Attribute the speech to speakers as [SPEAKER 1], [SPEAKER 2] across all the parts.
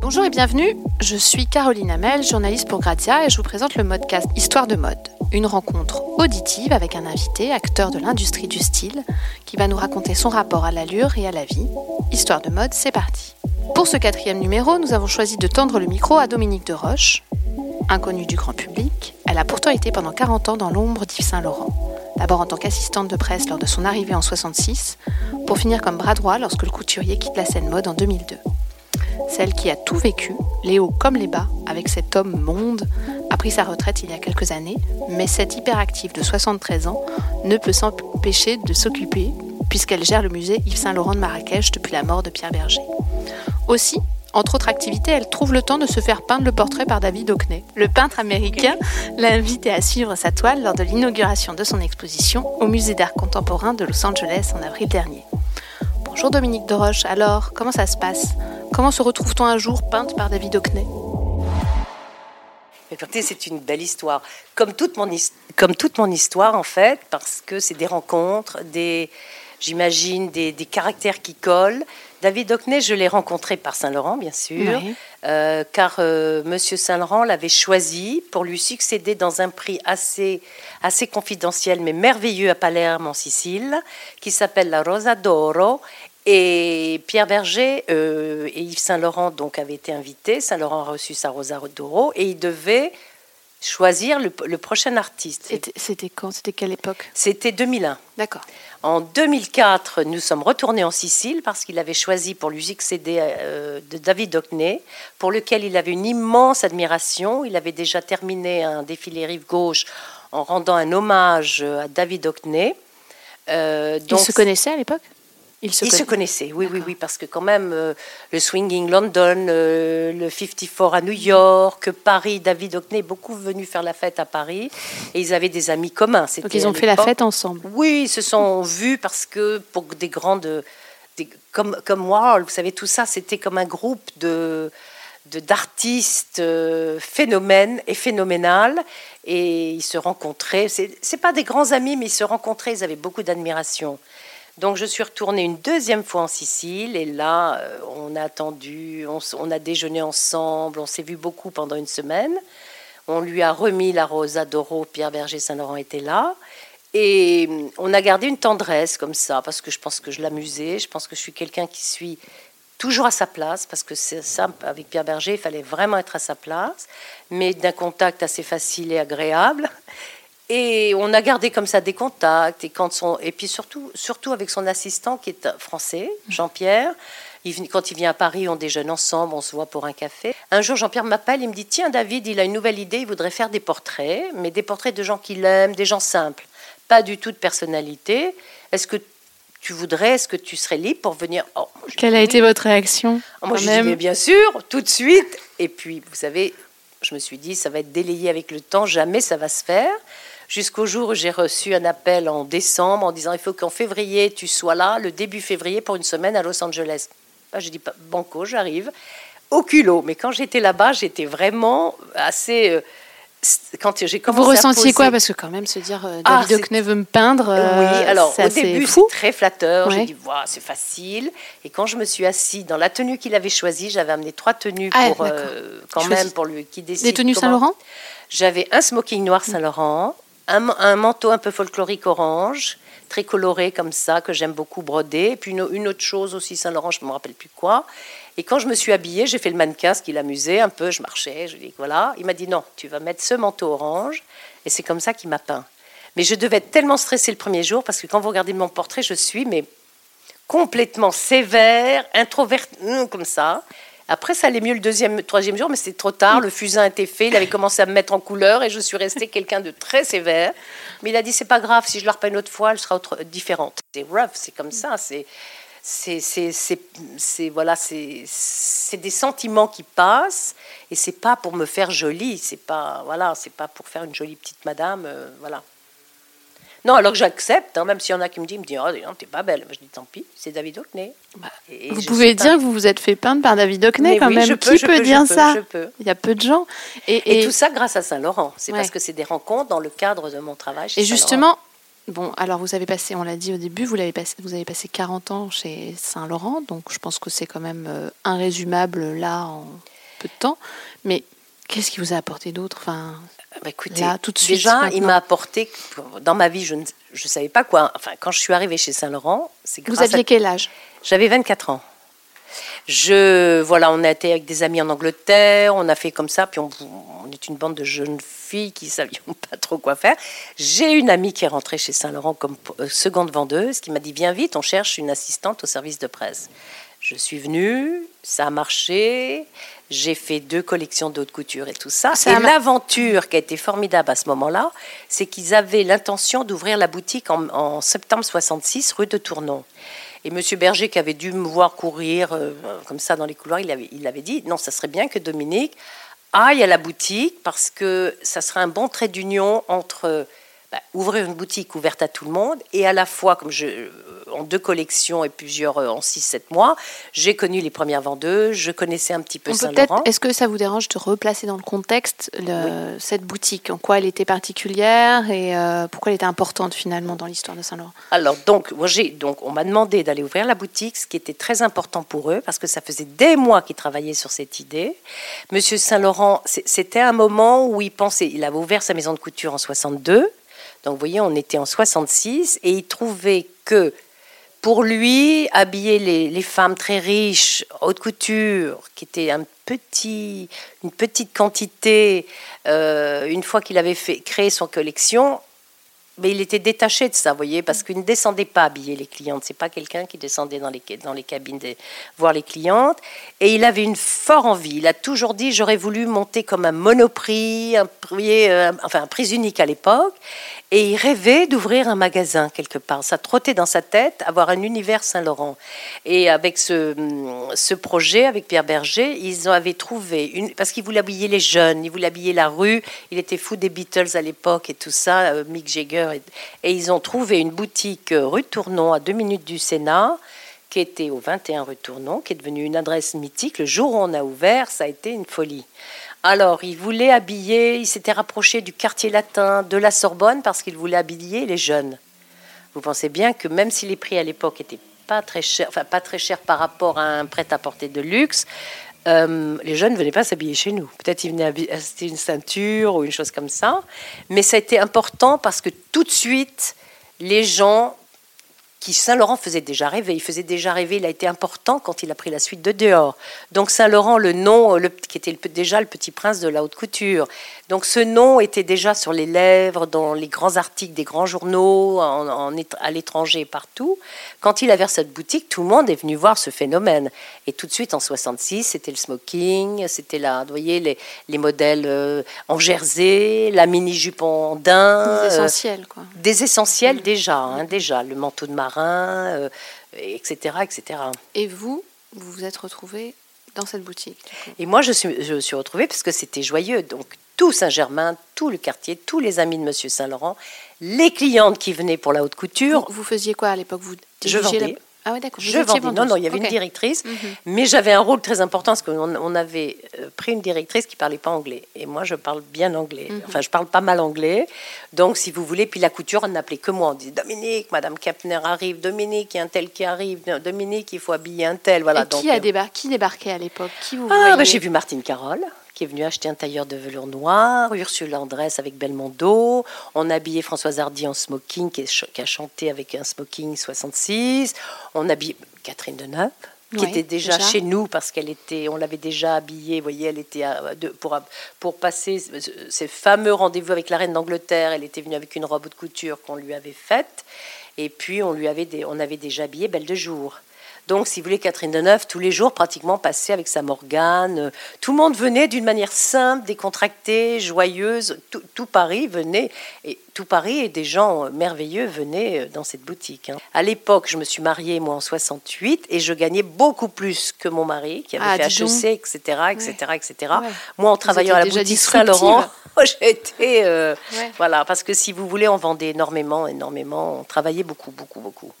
[SPEAKER 1] Bonjour et bienvenue, je suis Caroline Hamel, journaliste pour Grazia et je vous présente le modcast Histoire de mode, une rencontre auditive avec un invité, acteur de l'industrie du style, qui va nous raconter son rapport à l'allure et à la vie. Histoire de mode, c'est parti. Pour ce quatrième numéro, nous avons choisi de tendre le micro à Dominique de Roche. Inconnue du grand public, elle a pourtant été pendant 40 ans dans l'ombre d'Yves Saint-Laurent. D'abord en tant qu'assistante de presse lors de son arrivée en 66, pour finir comme bras droit lorsque le couturier quitte la scène mode en 2002. Celle qui a tout vécu, les hauts comme les bas, avec cet homme monde, a pris sa retraite il y a quelques années, mais cette hyperactive de 73 ans ne peut s'empêcher de s'occuper, puisqu'elle gère le musée Yves Saint-Laurent de Marrakech depuis la mort de Pierre Berger. Aussi, entre autres activités, elle trouve le temps de se faire peindre le portrait par David Hockney. Le peintre américain l'a invité à suivre sa toile lors de l'inauguration de son exposition au Musée d'art contemporain de Los Angeles en avril dernier. Bonjour Dominique Doroche, alors comment ça se passe? Comment se retrouve-t-on un jour peinte par David Hockney?
[SPEAKER 2] C'est une belle histoire. Comme toute, mon, comme toute mon histoire, en fait, parce que c'est des rencontres, des, j'imagine, des, des, caractères qui collent. David Hockney, je l'ai rencontré par Saint-Laurent, bien sûr, oui. euh, car euh, Monsieur Saint-Laurent l'avait choisi pour lui succéder dans un prix assez, assez confidentiel, mais merveilleux à Palerme, en Sicile, qui s'appelle la Rosa d'Oro. Et Pierre Berger euh, et Yves Saint-Laurent donc avaient été invités. Saint-Laurent a reçu sa Rosa d'Oro et il devait choisir le, le prochain artiste.
[SPEAKER 1] C'était quand? C'était quelle époque?
[SPEAKER 2] C'était 2001.
[SPEAKER 1] D'accord.
[SPEAKER 2] En 2004, nous sommes retournés en Sicile parce qu'il avait choisi pour lui succéder euh, de David Hockney, pour lequel il avait une immense admiration. Il avait déjà terminé un défilé rive gauche en rendant un hommage à David Hockney.
[SPEAKER 1] Euh, donc, Ils se connaissaient à l'époque?
[SPEAKER 2] Ils se, Ils se connaissaient, oui, oui, oui, parce que quand même, euh, le Swinging London, euh, le 54 à New York, Paris, David Hockney beaucoup venu faire la fête à Paris, et ils avaient des amis communs.
[SPEAKER 1] Donc ils ont fait la fête ensemble.
[SPEAKER 2] Oui, ils se sont vus parce que pour des grandes... Des, comme, comme Warhol, vous savez, tout ça, c'était comme un groupe de d'artistes euh, phénomènes et phénoménales et ils se rencontraient. C'est pas des grands amis mais ils se rencontraient ils avaient beaucoup d'admiration donc je suis retournée une deuxième fois en Sicile et là, euh, on a attendu, on, a déjeuné ensemble, on s'est vu beaucoup pendant une semaine. On lui a remis la Rosa d'Oro, Pierre Berger Saint-Laurent était là. Et on a gardé une tendresse comme ça, parce que je pense que je l'amusais, je pense que je suis quelqu'un qui suis toujours à sa place, parce que c'est ça, avec Pierre Berger, il fallait vraiment être à sa place, mais d'un contact assez facile et agréable. Et on a gardé comme ça des contacts. Et, quand son, et puis surtout, surtout avec son assistant qui est français, Jean-Pierre. Il, quand il vient à Paris, on déjeune ensemble, on se voit pour un café. Un jour, Jean-Pierre m'appelle, il me dit Tiens, David, il a une nouvelle idée, il voudrait faire des portraits, mais des portraits de gens qu'il aime, des gens simples, pas du tout de personnalité. Est-ce que tu voudrais, est-ce que tu serais libre pour venir?
[SPEAKER 1] Oh, Quelle a été votre réaction
[SPEAKER 2] oh, Moi, je dis, mais bien sûr, tout de suite. Et puis, vous savez, je me suis dit, ça va être délayé avec le temps, jamais ça va se faire jusqu'au jour où j'ai reçu un appel en décembre en disant il faut qu'en février tu sois là, le début février, pour une semaine à Los Angeles. Je dis banco, j'arrive. Au culot. Mais quand j'étais là-bas, j'étais vraiment assez. Euh,
[SPEAKER 1] quand j'ai commencé Vous ressentiez quoi? Parce que quand même se dire euh, ah, David Hockney veut me peindre.
[SPEAKER 2] oui, euh, alors au début c'est très flatteur. J'ai dit voilà, c'est facile. Et quand je me suis assis dans la tenue qu'il avait choisie, j'avais amené trois tenues ah, pour quand même pour lui qui décide.
[SPEAKER 1] Des tenues Saint-Laurent?
[SPEAKER 2] J'avais un smoking noir Saint-Laurent, un, manteau un peu folklorique orange, très coloré comme ça, que j'aime beaucoup broder. Et puis une, autre chose aussi, Saint-Laurent, je ne me rappelle plus quoi. Et quand je me suis habillée, j'ai fait le mannequin, ce qui l'amusait un peu. Je marchais, je lui dis voilà. Il m'a dit non, tu vas mettre ce manteau orange. Et c'est comme ça qu'il m'a peint. Mais je devais être tellement stressée le premier jour parce que quand vous regardez mon portrait, je suis mais complètement sévère, introvertie, hum, comme ça. Après, ça allait mieux le deuxième, troisième jour, mais c'était trop tard. Le fusain était fait, il avait commencé à me mettre en couleur et je suis restée quelqu'un de très sévère. Mais il a dit c'est pas grave, si je la repeins une autre fois, elle sera autre, différente. C'est rough, c'est comme ça. C'est c'est voilà c'est des sentiments qui passent et c'est pas pour me faire jolie c'est pas voilà c'est pas pour faire une jolie petite madame euh, voilà non, alors que j'accepte, hein, même s'il y en a qui me disent, me disent oh, t'es pas belle. Je dis, tant pis, c'est David Hockney.
[SPEAKER 1] Bah, vous pouvez dire que vous vous êtes fait peindre par David Hockney quand même. qui peut dire ça Il y a peu de gens.
[SPEAKER 2] Et, tout ça grâce à Saint-Laurent. C'est parce que c'est des rencontres dans le cadre de mon travail.
[SPEAKER 1] et justement, Bon, alors vous avez passé, on l'a dit au début, vous, avez passé, vous avez passé 40 ans chez Saint-Laurent, donc je pense que c'est quand même euh, irrésumable là en peu de temps. Mais qu'est-ce qui vous a apporté d'autre enfin,
[SPEAKER 2] bah, écoutez, là, tout de suite, déjà, il m'a apporté, dans ma vie, je ne je savais pas quoi. Enfin, quand je suis arrivée chez Saint-Laurent,
[SPEAKER 1] c'est Vous aviez quel âge?
[SPEAKER 2] J'avais 24 ans. Je, voilà, on a été avec des amis en Angleterre, on a fait comme ça, puis on, on est une bande de jeunes filles qui ne savions pas trop quoi faire. J'ai une amie qui est rentrée chez Saint-Laurent comme euh, seconde vendeuse, qui m'a dit Viens vite, on cherche une assistante au service de presse. Je suis venue, ça a marché, j'ai fait deux collections d'autres couture et tout ça. et l'aventure qui a été formidable à ce moment-là, c'est qu'ils avaient l'intention d'ouvrir la boutique en, en septembre 66, rue de Tournon. Et M. Berger, qui avait dû me voir courir euh, comme ça dans les couloirs, il avait, il avait dit non, ça serait bien que Dominique aille à la boutique parce que ça serait un bon trait d'union entre bah, ouvrir une boutique ouverte à tout le monde et à la fois, comme je, euh, en deux collections et plusieurs euh, en 6-7 mois, j'ai connu les premières vendeuses, je connaissais un petit peu Saint-Laurent.
[SPEAKER 1] Est-ce que ça vous dérange de replacer dans le contexte cette boutique? En quoi elle était particulière et euh, pourquoi elle était importante finalement dans l'histoire de Saint-Laurent
[SPEAKER 2] Alors, donc, moi, donc, on m'a demandé d'aller ouvrir la boutique, ce qui était très important pour eux parce que ça faisait des mois qu'ils travaillaient sur cette idée. Monsieur Saint-Laurent, c'était un moment où il pensait, il avait ouvert sa maison de couture en 62 donc vous voyez, on était en 66 et il trouvait que pour lui, habiller les, femmes très riches, haute couture, qui était une petite quantité, euh, une fois qu'il avait fait, créé son collection, mais il était détaché de ça, vous voyez, parce qu'il ne descendait pas habiller les clientes. C'est pas quelqu'un qui descendait dans les, dans les cabines voir les clientes. Et il avait une forte envie. Il a toujours dit j'aurais voulu monter comme un monoprix, un prix, euh, enfin un prix unique à l'époque. Et il rêvait d'ouvrir un magasin quelque part. Ça trottait dans sa tête, avoir un univers Saint-Laurent. Et avec ce, ce projet, avec Pierre Berger, ils avaient trouvé, une, parce qu'il voulait habiller les jeunes, il voulait habiller la rue, il était fou des Beatles à l'époque et tout ça, euh, Mick Jagger. Et, ils ont trouvé une boutique rue Tournon, à deux minutes du Sénat, qui était au 21 rue Tournon, qui est devenue une adresse mythique. Le jour où on a ouvert, ça a été une folie. Alors, il voulait habiller, il s'était rapproché du quartier latin de la Sorbonne parce qu'il voulait habiller les jeunes. Vous pensez bien que même si les prix à l'époque étaient pas très chers, enfin pas très chers par rapport à un prêt-à-porter de luxe, euh, les jeunes ne venaient pas s'habiller chez nous. Peut-être ils venaient acheter une ceinture ou une chose comme ça. Mais ça a été important parce que tout de suite, les gens qui Saint-Laurent faisait déjà rêver. Il faisait déjà rêver, il a été important quand il a pris la suite de dehors. Donc Saint-Laurent, le nom, le, qui était déjà le petit prince de la haute couture. Donc ce nom était déjà sur les lèvres, dans les grands articles des grands journaux, en, à l'étranger, partout. Quand il a ouvert cette boutique, tout le monde est venu voir ce phénomène. Et tout de suite, en 66, c'était le smoking, c'était là, vous voyez, les, les modèles euh, en jersey, la mini-jupe en daim.
[SPEAKER 1] Des essentiels, quoi.
[SPEAKER 2] Des essentiels mm. déjà, hein, déjà. Le manteau de marin, etc., euh, etc.
[SPEAKER 1] Et vous, vous vous êtes retrouvé dans cette boutique
[SPEAKER 2] Et moi, je suis, je suis retrouvée parce que c'était joyeux. Donc, tout Saint-Germain, tout le quartier, tous les amis de Monsieur Saint-Laurent, les clientes qui venaient pour la haute couture.
[SPEAKER 1] Vous, faisiez quoi à l'époque? Vous
[SPEAKER 2] Je vendais.
[SPEAKER 1] Ah oui, d'accord.
[SPEAKER 2] Je vendais. Non, non, il y avait une directrice, mhm. mais j'avais un rôle très important parce qu'on on avait euh, pris une directrice qui parlait pas anglais. Et moi, je parle bien anglais. Mhm. Enfin, je parle pas mal anglais. Donc, si vous voulez, puis la couture, on n'appelait que moi. On disait Dominique, Madame Kepner arrive. Dominique, il y a un tel qui arrive. Dominique, il faut habiller un tel. Voilà.
[SPEAKER 1] Et qui, a euh, qui débarquait à l'époque? Qui vous
[SPEAKER 2] ah, bah, J'ai vu Martine Carole qui est venue acheter un tailleur de velours noir, Ursule Andress avec Belmondo, on a habillé Françoise Hardy en smoking, qui, a chanté avec un smoking 66, on a habillé Catherine Deneuve, qui était déjà, chez nous parce qu'elle était, on l'avait déjà habillée. Vous voyez, elle était pour pour passer ces fameux rendez-vous avec la reine d'Angleterre. Elle était venue avec une robe de couture qu'on lui avait faite, et puis on lui avait, on avait déjà habillé Belle de jour. Donc, si vous voulez, Catherine Deneuve, tous les jours, pratiquement, passait avec sa Morgane. Tout le monde venait d'une manière simple, décontractée, joyeuse. Tout, Paris venait, et tout Paris et des gens merveilleux venaient dans cette boutique. Hein. À l'époque, je me suis mariée, moi, en 68, et je gagnais beaucoup plus que mon mari, qui avait ah, fait HEC, etc., etc., etc. Moi, en travaillant à la boutique Saint-Laurent, j'ai été... Euh, voilà, parce que si vous voulez, on vendait énormément, énormément. On travaillait beaucoup, beaucoup, beaucoup.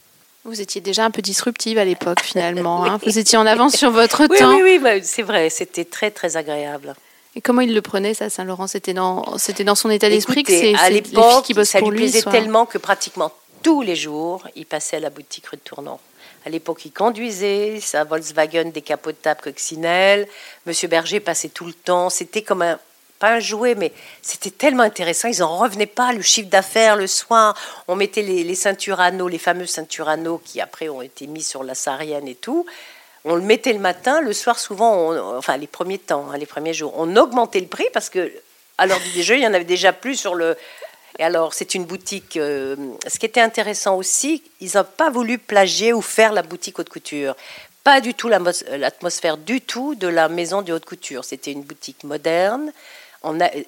[SPEAKER 1] Vous étiez déjà un peu disruptive à l'époque, finalement. Hein. Vous étiez en avance sur votre temps.
[SPEAKER 2] Oui, oui, bah, c'est vrai. C'était très, très agréable.
[SPEAKER 1] Et comment il le prenait, ça, Saint-Laurent? C'était dans, c'était dans son état d'esprit que
[SPEAKER 2] c'est, à l'époque,
[SPEAKER 1] qui
[SPEAKER 2] ça
[SPEAKER 1] lui
[SPEAKER 2] plaisait tellement que pratiquement tous les jours, il passait à la boutique rue de Tournon. À l'époque, il conduisait sa Volkswagen décapotable coccinelle. Monsieur Berger passait tout le temps. C'était comme un, pas un jouet, mais c'était tellement intéressant. Ils n'en revenaient pas. Le chiffre d'affaires le soir, on mettait les, les ceintures anneaux, les fameux ceintures anneaux qui après ont été mis sur la sarienne et tout. On le mettait le matin, le soir souvent, enfin les premiers temps, hein, les premiers jours, on augmentait le prix parce que à l'heure du déjeuner, il y en avait déjà plus sur le, et alors, c'est une boutique. Euh, ce qui était intéressant aussi, ils n'ont pas voulu plagier ou faire la boutique haute couture. Pas du tout l'atmosphère du tout de la maison de haute couture. C'était une boutique moderne.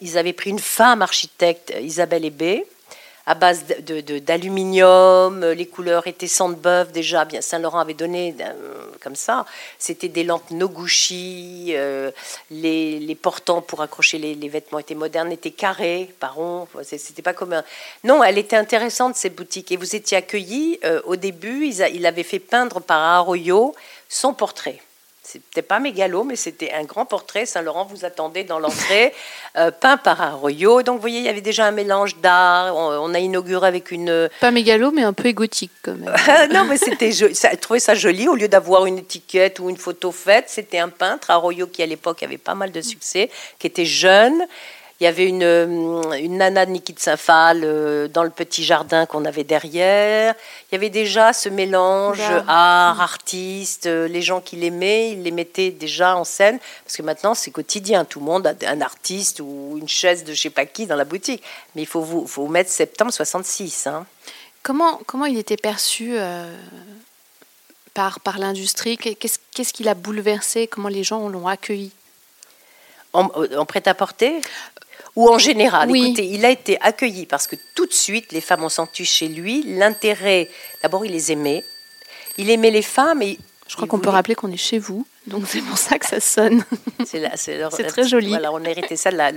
[SPEAKER 2] Ils avaient pris une femme architecte, Isabelle Hébé, à base d'aluminium, de, les couleurs étaient sang de bœuf. Déjà, bien Saint-Laurent avait donné euh, comme ça, c'était des lampes Noguchi, euh, les, les, portants pour accrocher les, vêtements étaient modernes, étaient carrés, par rond, c'était pas comme un... Non, elle était intéressante cette boutique, et vous étiez accueillis, euh, au début, il avait fait peindre par Arroyo son portrait. C'était pas mégalo, mais c'était un grand portrait. Saint-Laurent vous attendait dans l'entrée, euh, peint par royaux. Donc, vous voyez, il y avait déjà un mélange d'art. On, a inauguré avec une.
[SPEAKER 1] Pas mégalo, mais un peu égotique, quand même.
[SPEAKER 2] non, mais c'était. Je trouvais ça joli. Au lieu d'avoir une étiquette ou une photo faite, c'était un peintre, royaux qui, à l'époque, avait pas mal de succès, qui était jeune il y avait une, euh, une nana de Niki de Saint-Phal euh, dans le petit jardin qu'on avait derrière. Il y avait déjà ce mélange art, artiste, euh, les gens qui l'aimaient, ils les mettaient déjà en scène. Parce que maintenant, c'est quotidien. Tout le monde a un artiste ou une chaise de je sais pas qui dans la boutique. Mais il faut vous, faut mettre septembre 66. Hein.
[SPEAKER 1] Comment, comment il était perçu par, par l'industrie? Qu'est-ce qu'est-ce qui l'a bouleversé? Comment les gens l'ont accueilli?
[SPEAKER 2] En, en prêt-à-porter? Ou en général. Écoutez, il a été accueilli parce que tout de suite, les femmes ont senti chez lui l'intérêt. D'abord, il les aimait. Il aimait les femmes et.
[SPEAKER 1] Je crois qu'on peut rappeler qu'on est chez vous. Donc c'est pour ça que ça sonne. C'est très joli.
[SPEAKER 2] Voilà, on a hérité ça de la,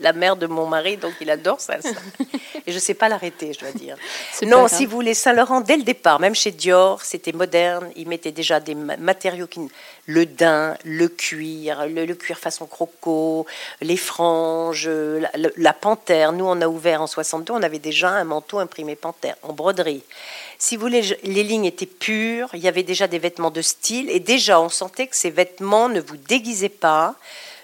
[SPEAKER 2] la, mère de mon mari, donc il adore ça. Et je ne sais pas l'arrêter, je dois dire. Non, si vous voulez, Saint-Laurent, dès le départ, même chez Dior, c'était moderne. Il mettait déjà des matériaux qui... Le daim, le cuir, le, cuir façon croco, les franges, la, la panthère. Nous, on a ouvert en 62, on avait déjà un manteau imprimé panthère en broderie si vous voulez, les lignes étaient pures, il y avait déjà des vêtements de style, et déjà on sentait que ces vêtements ne vous déguisaient pas,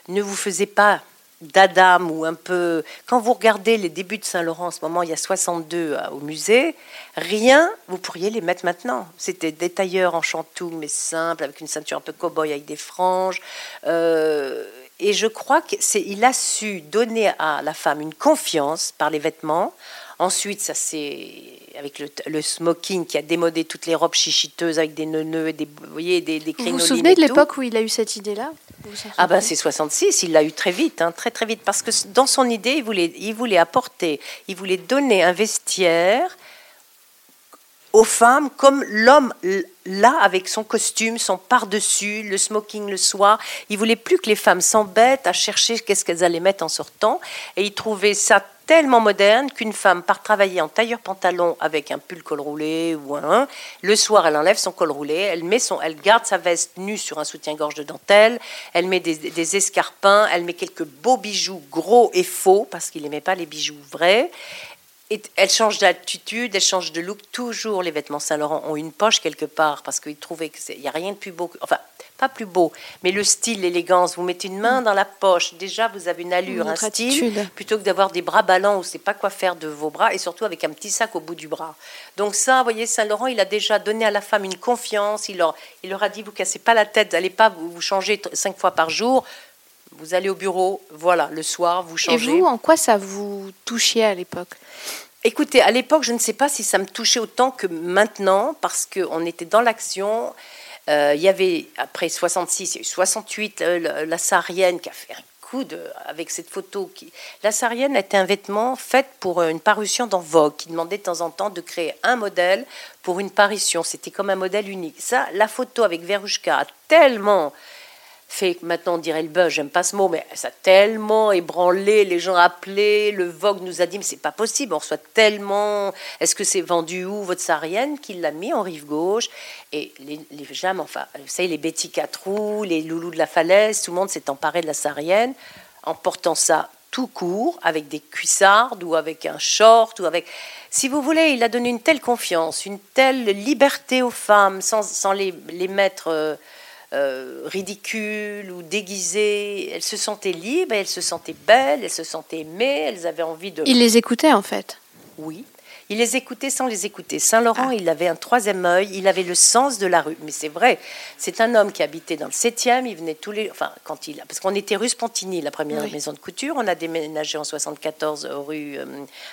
[SPEAKER 2] ne vous faisaient pas d'Adam ou un peu... Quand vous regardez les débuts de Saint-Laurent, en ce moment, il y a 62 euh, au musée, rien, vous pourriez les mettre maintenant. C'était des tailleurs en chantou, mais simple, avec une ceinture un peu cow-boy, avec des franges. Euh, et je crois qu'il a su donner à la femme une confiance par les vêtements. Ensuite, ça c'est avec le, smoking qui a démodé toutes les robes chichiteuses avec des et des, vous voyez, des, des
[SPEAKER 1] Vous vous souvenez de l'époque où il a eu cette idée-là?
[SPEAKER 2] Ah ben c'est 66, il l'a eu très vite, hein, très très vite, parce que dans son idée, il voulait, il voulait apporter, il voulait donner un vestiaire aux femmes comme l'homme là avec son costume, son par-dessus, le smoking le soir. Il voulait plus que les femmes s'embêtent à chercher qu'est-ce qu'elles allaient mettre en sortant. Et il trouvait ça tellement moderne qu'une femme part travailler en tailleur pantalon avec un pull col roulé ou un le soir elle enlève son col roulé, elle met son elle garde sa veste nue sur un soutien-gorge de dentelle, elle met des, escarpins, elle met quelques beaux bijoux gros et faux parce qu'il n'aimait pas les bijoux vrais elle change d'attitude, elle change de look. Toujours, les vêtements Saint-Laurent ont une poche quelque part parce qu'ils trouvaient qu'il n'y a rien de plus beau. Enfin, pas plus beau, mais le style, l'élégance. Vous mettez une main dans la poche, déjà vous avez une allure, un style, plutôt que d'avoir des bras ballants où c'est pas quoi faire de vos bras et surtout avec un petit sac au bout du bras. Donc ça, vous voyez, Saint-Laurent, il a déjà donné à la femme une confiance. Il leur, il leur a dit vous cassez pas la tête, n'allez pas vous, vous changer cinq fois par jour. Vous allez au bureau, voilà, le soir, vous changez.
[SPEAKER 1] Et vous, en quoi ça vous touchait à l'époque?
[SPEAKER 2] Écoutez, à l'époque, je ne sais pas si ça me touchait autant que maintenant, parce qu'on était dans l'action. Euh, il y avait, après 66, 68, euh, la sarienne qui a fait un coup avec cette photo. Qui, la sarienne était un vêtement fait pour une parution dans Vogue, qui demandait de temps en temps de créer un modèle pour une parution. C'était comme un modèle unique. Ça, la photo avec Verushka a tellement fait, maintenant on dirait le buzz, j'aime pas ce mot, mais ça a tellement ébranlé, les gens appelaient, le Vogue nous a dit, mais c'est pas possible, on reçoit tellement, est-ce que c'est vendu où votre sarienne qu'il l'a mis en rive gauche? Et les, les enfin, vous savez, les Betty Catrou, les Loulous de la Falaise, tout le monde s'est emparé de la sarienne en portant ça tout court, avec des cuissardes ou avec un short ou avec... Si vous voulez, il a donné une telle confiance, une telle liberté aux femmes sans, sans les, les mettre... Euh, euh, ridicules ou déguisées. Elles se sentaient libres, elles se sentaient belles, elles se sentaient aimées, elles avaient envie de...
[SPEAKER 1] Il les écoutait en fait
[SPEAKER 2] Oui. Il les écoutait sans les écouter. Saint-Laurent, ah. il avait un troisième œil, il avait le sens de la rue. Mais c'est vrai, c'est un homme qui habitait dans le 7e, il venait tous les... Enfin, quand il... Parce qu'on était rue Spontini, la première maison de couture. On a déménagé en 74 rue euh,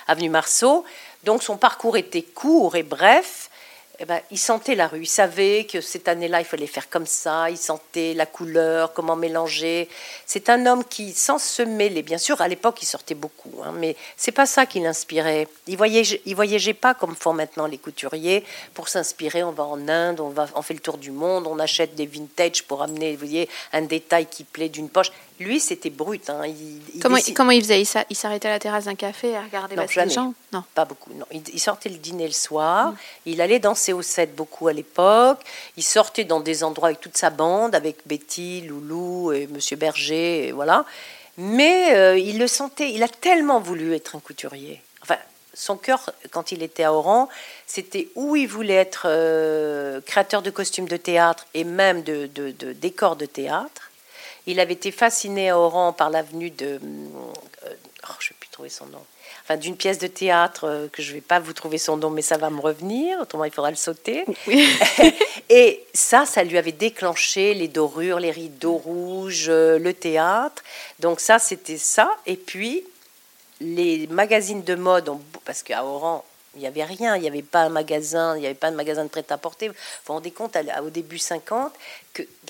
[SPEAKER 2] Avenue Marceau. Donc son parcours était court et bref. Eh ben, il sentait la rue, il savait que cette année-là, il fallait faire comme ça, il sentait la couleur, comment mélanger. C'est un homme qui, sans se mêler, bien sûr, à l'époque, il sortait beaucoup, hein, mais c'est pas ça qui l'inspirait. Il voyageait, voyageait pas comme font maintenant les couturiers pour s'inspirer. On va en Inde, on, va, on fait le tour du monde, on achète des vintage pour amener, vous voyez, un détail qui plaît d'une poche. Lui, c'était brut. Hein.
[SPEAKER 1] Il, comment, il, comment, il faisait? Il s'arrêtait à la terrasse d'un café à regarder les gens
[SPEAKER 2] Non, pas beaucoup. Non. Il, sortait le dîner le soir. Mm. Il allait danser au 7 beaucoup à l'époque. Il sortait dans des endroits avec toute sa bande, avec Betty, Loulou et Monsieur Berger, et voilà. Mais euh, il le sentait. Il a tellement voulu être un couturier. Enfin, son cœur, quand il était à Oran, c'était où il voulait être euh, créateur de costumes de théâtre et même de, de, de décors de théâtre. Il avait été fasciné à Oran par l'avenue de. Euh, oh, je ne plus trouver son nom. Enfin, d'une pièce de théâtre euh, que je ne vais pas vous trouver son nom, mais ça va me revenir. Autrement, il faudra le sauter. et ça, ça lui avait déclenché les dorures, les rideaux rouges, euh, le théâtre. Donc ça, c'était ça. Et puis les magazines de mode, parce qu'à Oran, il n'y avait rien, il n'y avait pas un magasin, il n'y avait pas de magasin de prêt-à-porter. Vous vous rendez compte, au début 50,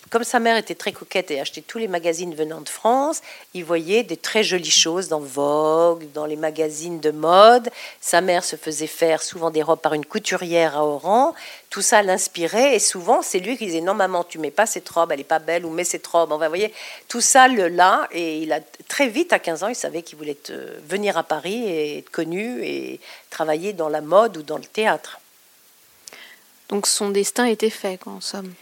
[SPEAKER 2] comme sa mère était très coquette et achetait tous les magazines venant de France, il voyait des très jolies choses dans Vogue, dans les magazines de mode. Sa mère se faisait faire souvent des robes par une couturière à Oran. Tout ça l'inspirait et souvent c'est lui qui disait non maman tu mets pas cette robe, elle est pas belle ou mets cette robe. Enfin, vous voyez, tout ça le là et il a très vite à 15 ans il savait qu'il voulait venir à Paris et être connu et travailler dans la mode ou dans le théâtre.
[SPEAKER 1] Donc son destin était fait, en somme.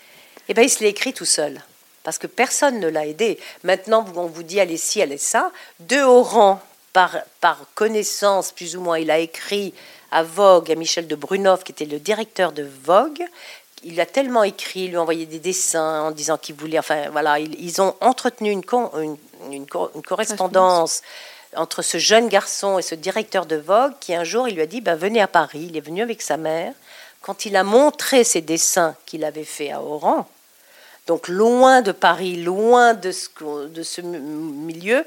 [SPEAKER 2] Eh bien, il se l'est écrit tout seul, parce que personne ne l'a aidé. Maintenant, on vous dit, allez ci, allez ça. De haut rang, par, par connaissance, plus ou moins, il a écrit à Vogue, à Michel de Brunhoff, qui était le directeur de Vogue. Il a tellement écrit, il lui a envoyé des dessins en disant qu'il voulait. Enfin, voilà, ils, ont entretenu une, une, une, correspondance entre ce jeune garçon et ce directeur de Vogue qui un jour il lui a dit ben, venez à Paris. Il est venu avec sa mère. Quand il a montré ses dessins qu'il avait fait à Oran, donc loin de Paris, loin de ce, milieu,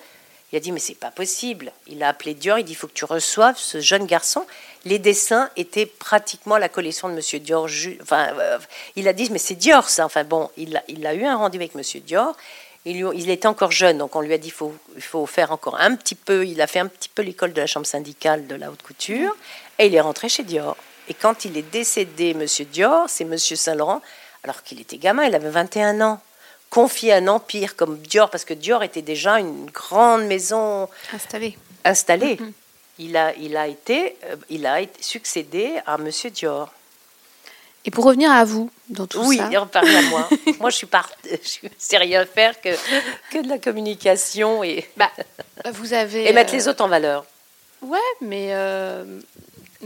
[SPEAKER 2] il a dit mais c'est pas possible. Il a appelé Dior, il dit il faut que tu reçoives ce jeune garçon. Les dessins étaient pratiquement la collection de Monsieur Dior. Enfin, euh, il a dit mais c'est Dior ça. Enfin bon, il a, eu un rendez-vous avec Monsieur Dior. Il, était encore jeune, donc on lui a dit faut faire encore un petit peu. Il a fait un petit peu l'école de la chambre syndicale de la haute couture et il est rentré chez Dior. Et quand il est décédé, Monsieur Dior, c'est Monsieur Saint-Laurent alors qu'il était gamin, il avait 21 ans, confié un empire comme Dior, parce que Dior était déjà une grande maison
[SPEAKER 1] installée.
[SPEAKER 2] installée. Mm-hmm. Il, a, il, a été, euh, il a été succédé à Monsieur Dior.
[SPEAKER 1] Et pour revenir à vous, dans tout
[SPEAKER 2] oui,
[SPEAKER 1] ça.
[SPEAKER 2] Oui, reparler à moi. moi, je suis pas, je sais rien faire que, que de la communication et.
[SPEAKER 1] Bah, vous avez.
[SPEAKER 2] et mettre les euh, autres en valeur.
[SPEAKER 1] Ouais, mais euh,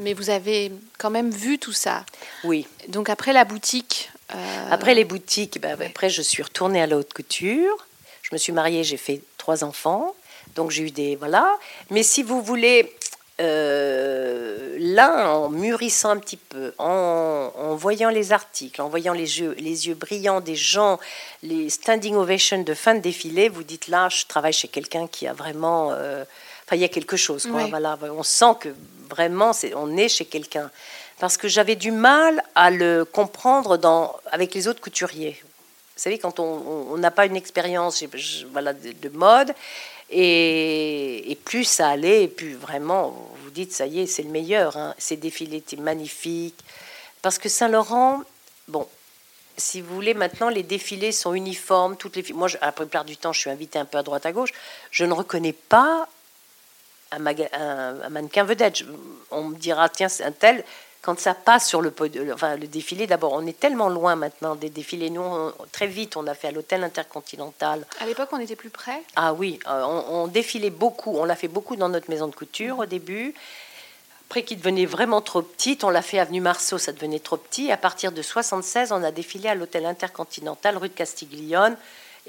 [SPEAKER 1] mais vous avez quand même vu tout ça.
[SPEAKER 2] Oui.
[SPEAKER 1] Donc après la boutique,
[SPEAKER 2] euh, après les boutiques, ben, après je suis retournée à la haute couture. Je me suis mariée, j'ai fait trois enfants. Donc j'ai eu des... Voilà. Mais si vous voulez, euh, là, en mûrissant un petit peu, en, voyant les articles, en voyant les yeux, les yeux brillants des gens, les standing ovations de fin de défilé, vous dites là, je travaille chez quelqu'un qui a vraiment... Euh, enfin, il y a quelque chose. Quoi. Voilà, on sent que vraiment, c'est, on est chez quelqu'un parce que j'avais du mal à le comprendre dans, avec les autres couturiers. Vous savez, quand on n'a pas une expérience voilà, de, mode, et, plus ça allait, et plus vraiment, vous dites, ça y est, c'est le meilleur. Hein. Ces défilés étaient magnifiques. Parce que Saint-Laurent, bon, si vous voulez, maintenant les défilés sont uniformes. Toutes les moi, après la plupart du temps, je suis invitée un peu à droite à gauche. Je ne reconnais pas un, mannequin vedette. on me dira tiens, c'est un tel. Quand ça passe sur le, enfin, le défilé, d'abord, on est tellement loin maintenant des défilés. Nous, très vite, on a fait à l'hôtel intercontinental.
[SPEAKER 1] À l'époque, on était plus près?
[SPEAKER 2] Ah oui, euh, on, on défilait beaucoup. On l'a fait beaucoup dans notre maison de couture au début. Après qu'il devenait vraiment trop petit, on l'a fait avenue Marceau, ça devenait trop petit. À partir de 76, on a défilé à l'hôtel Intercontinental, rue de Castiglione.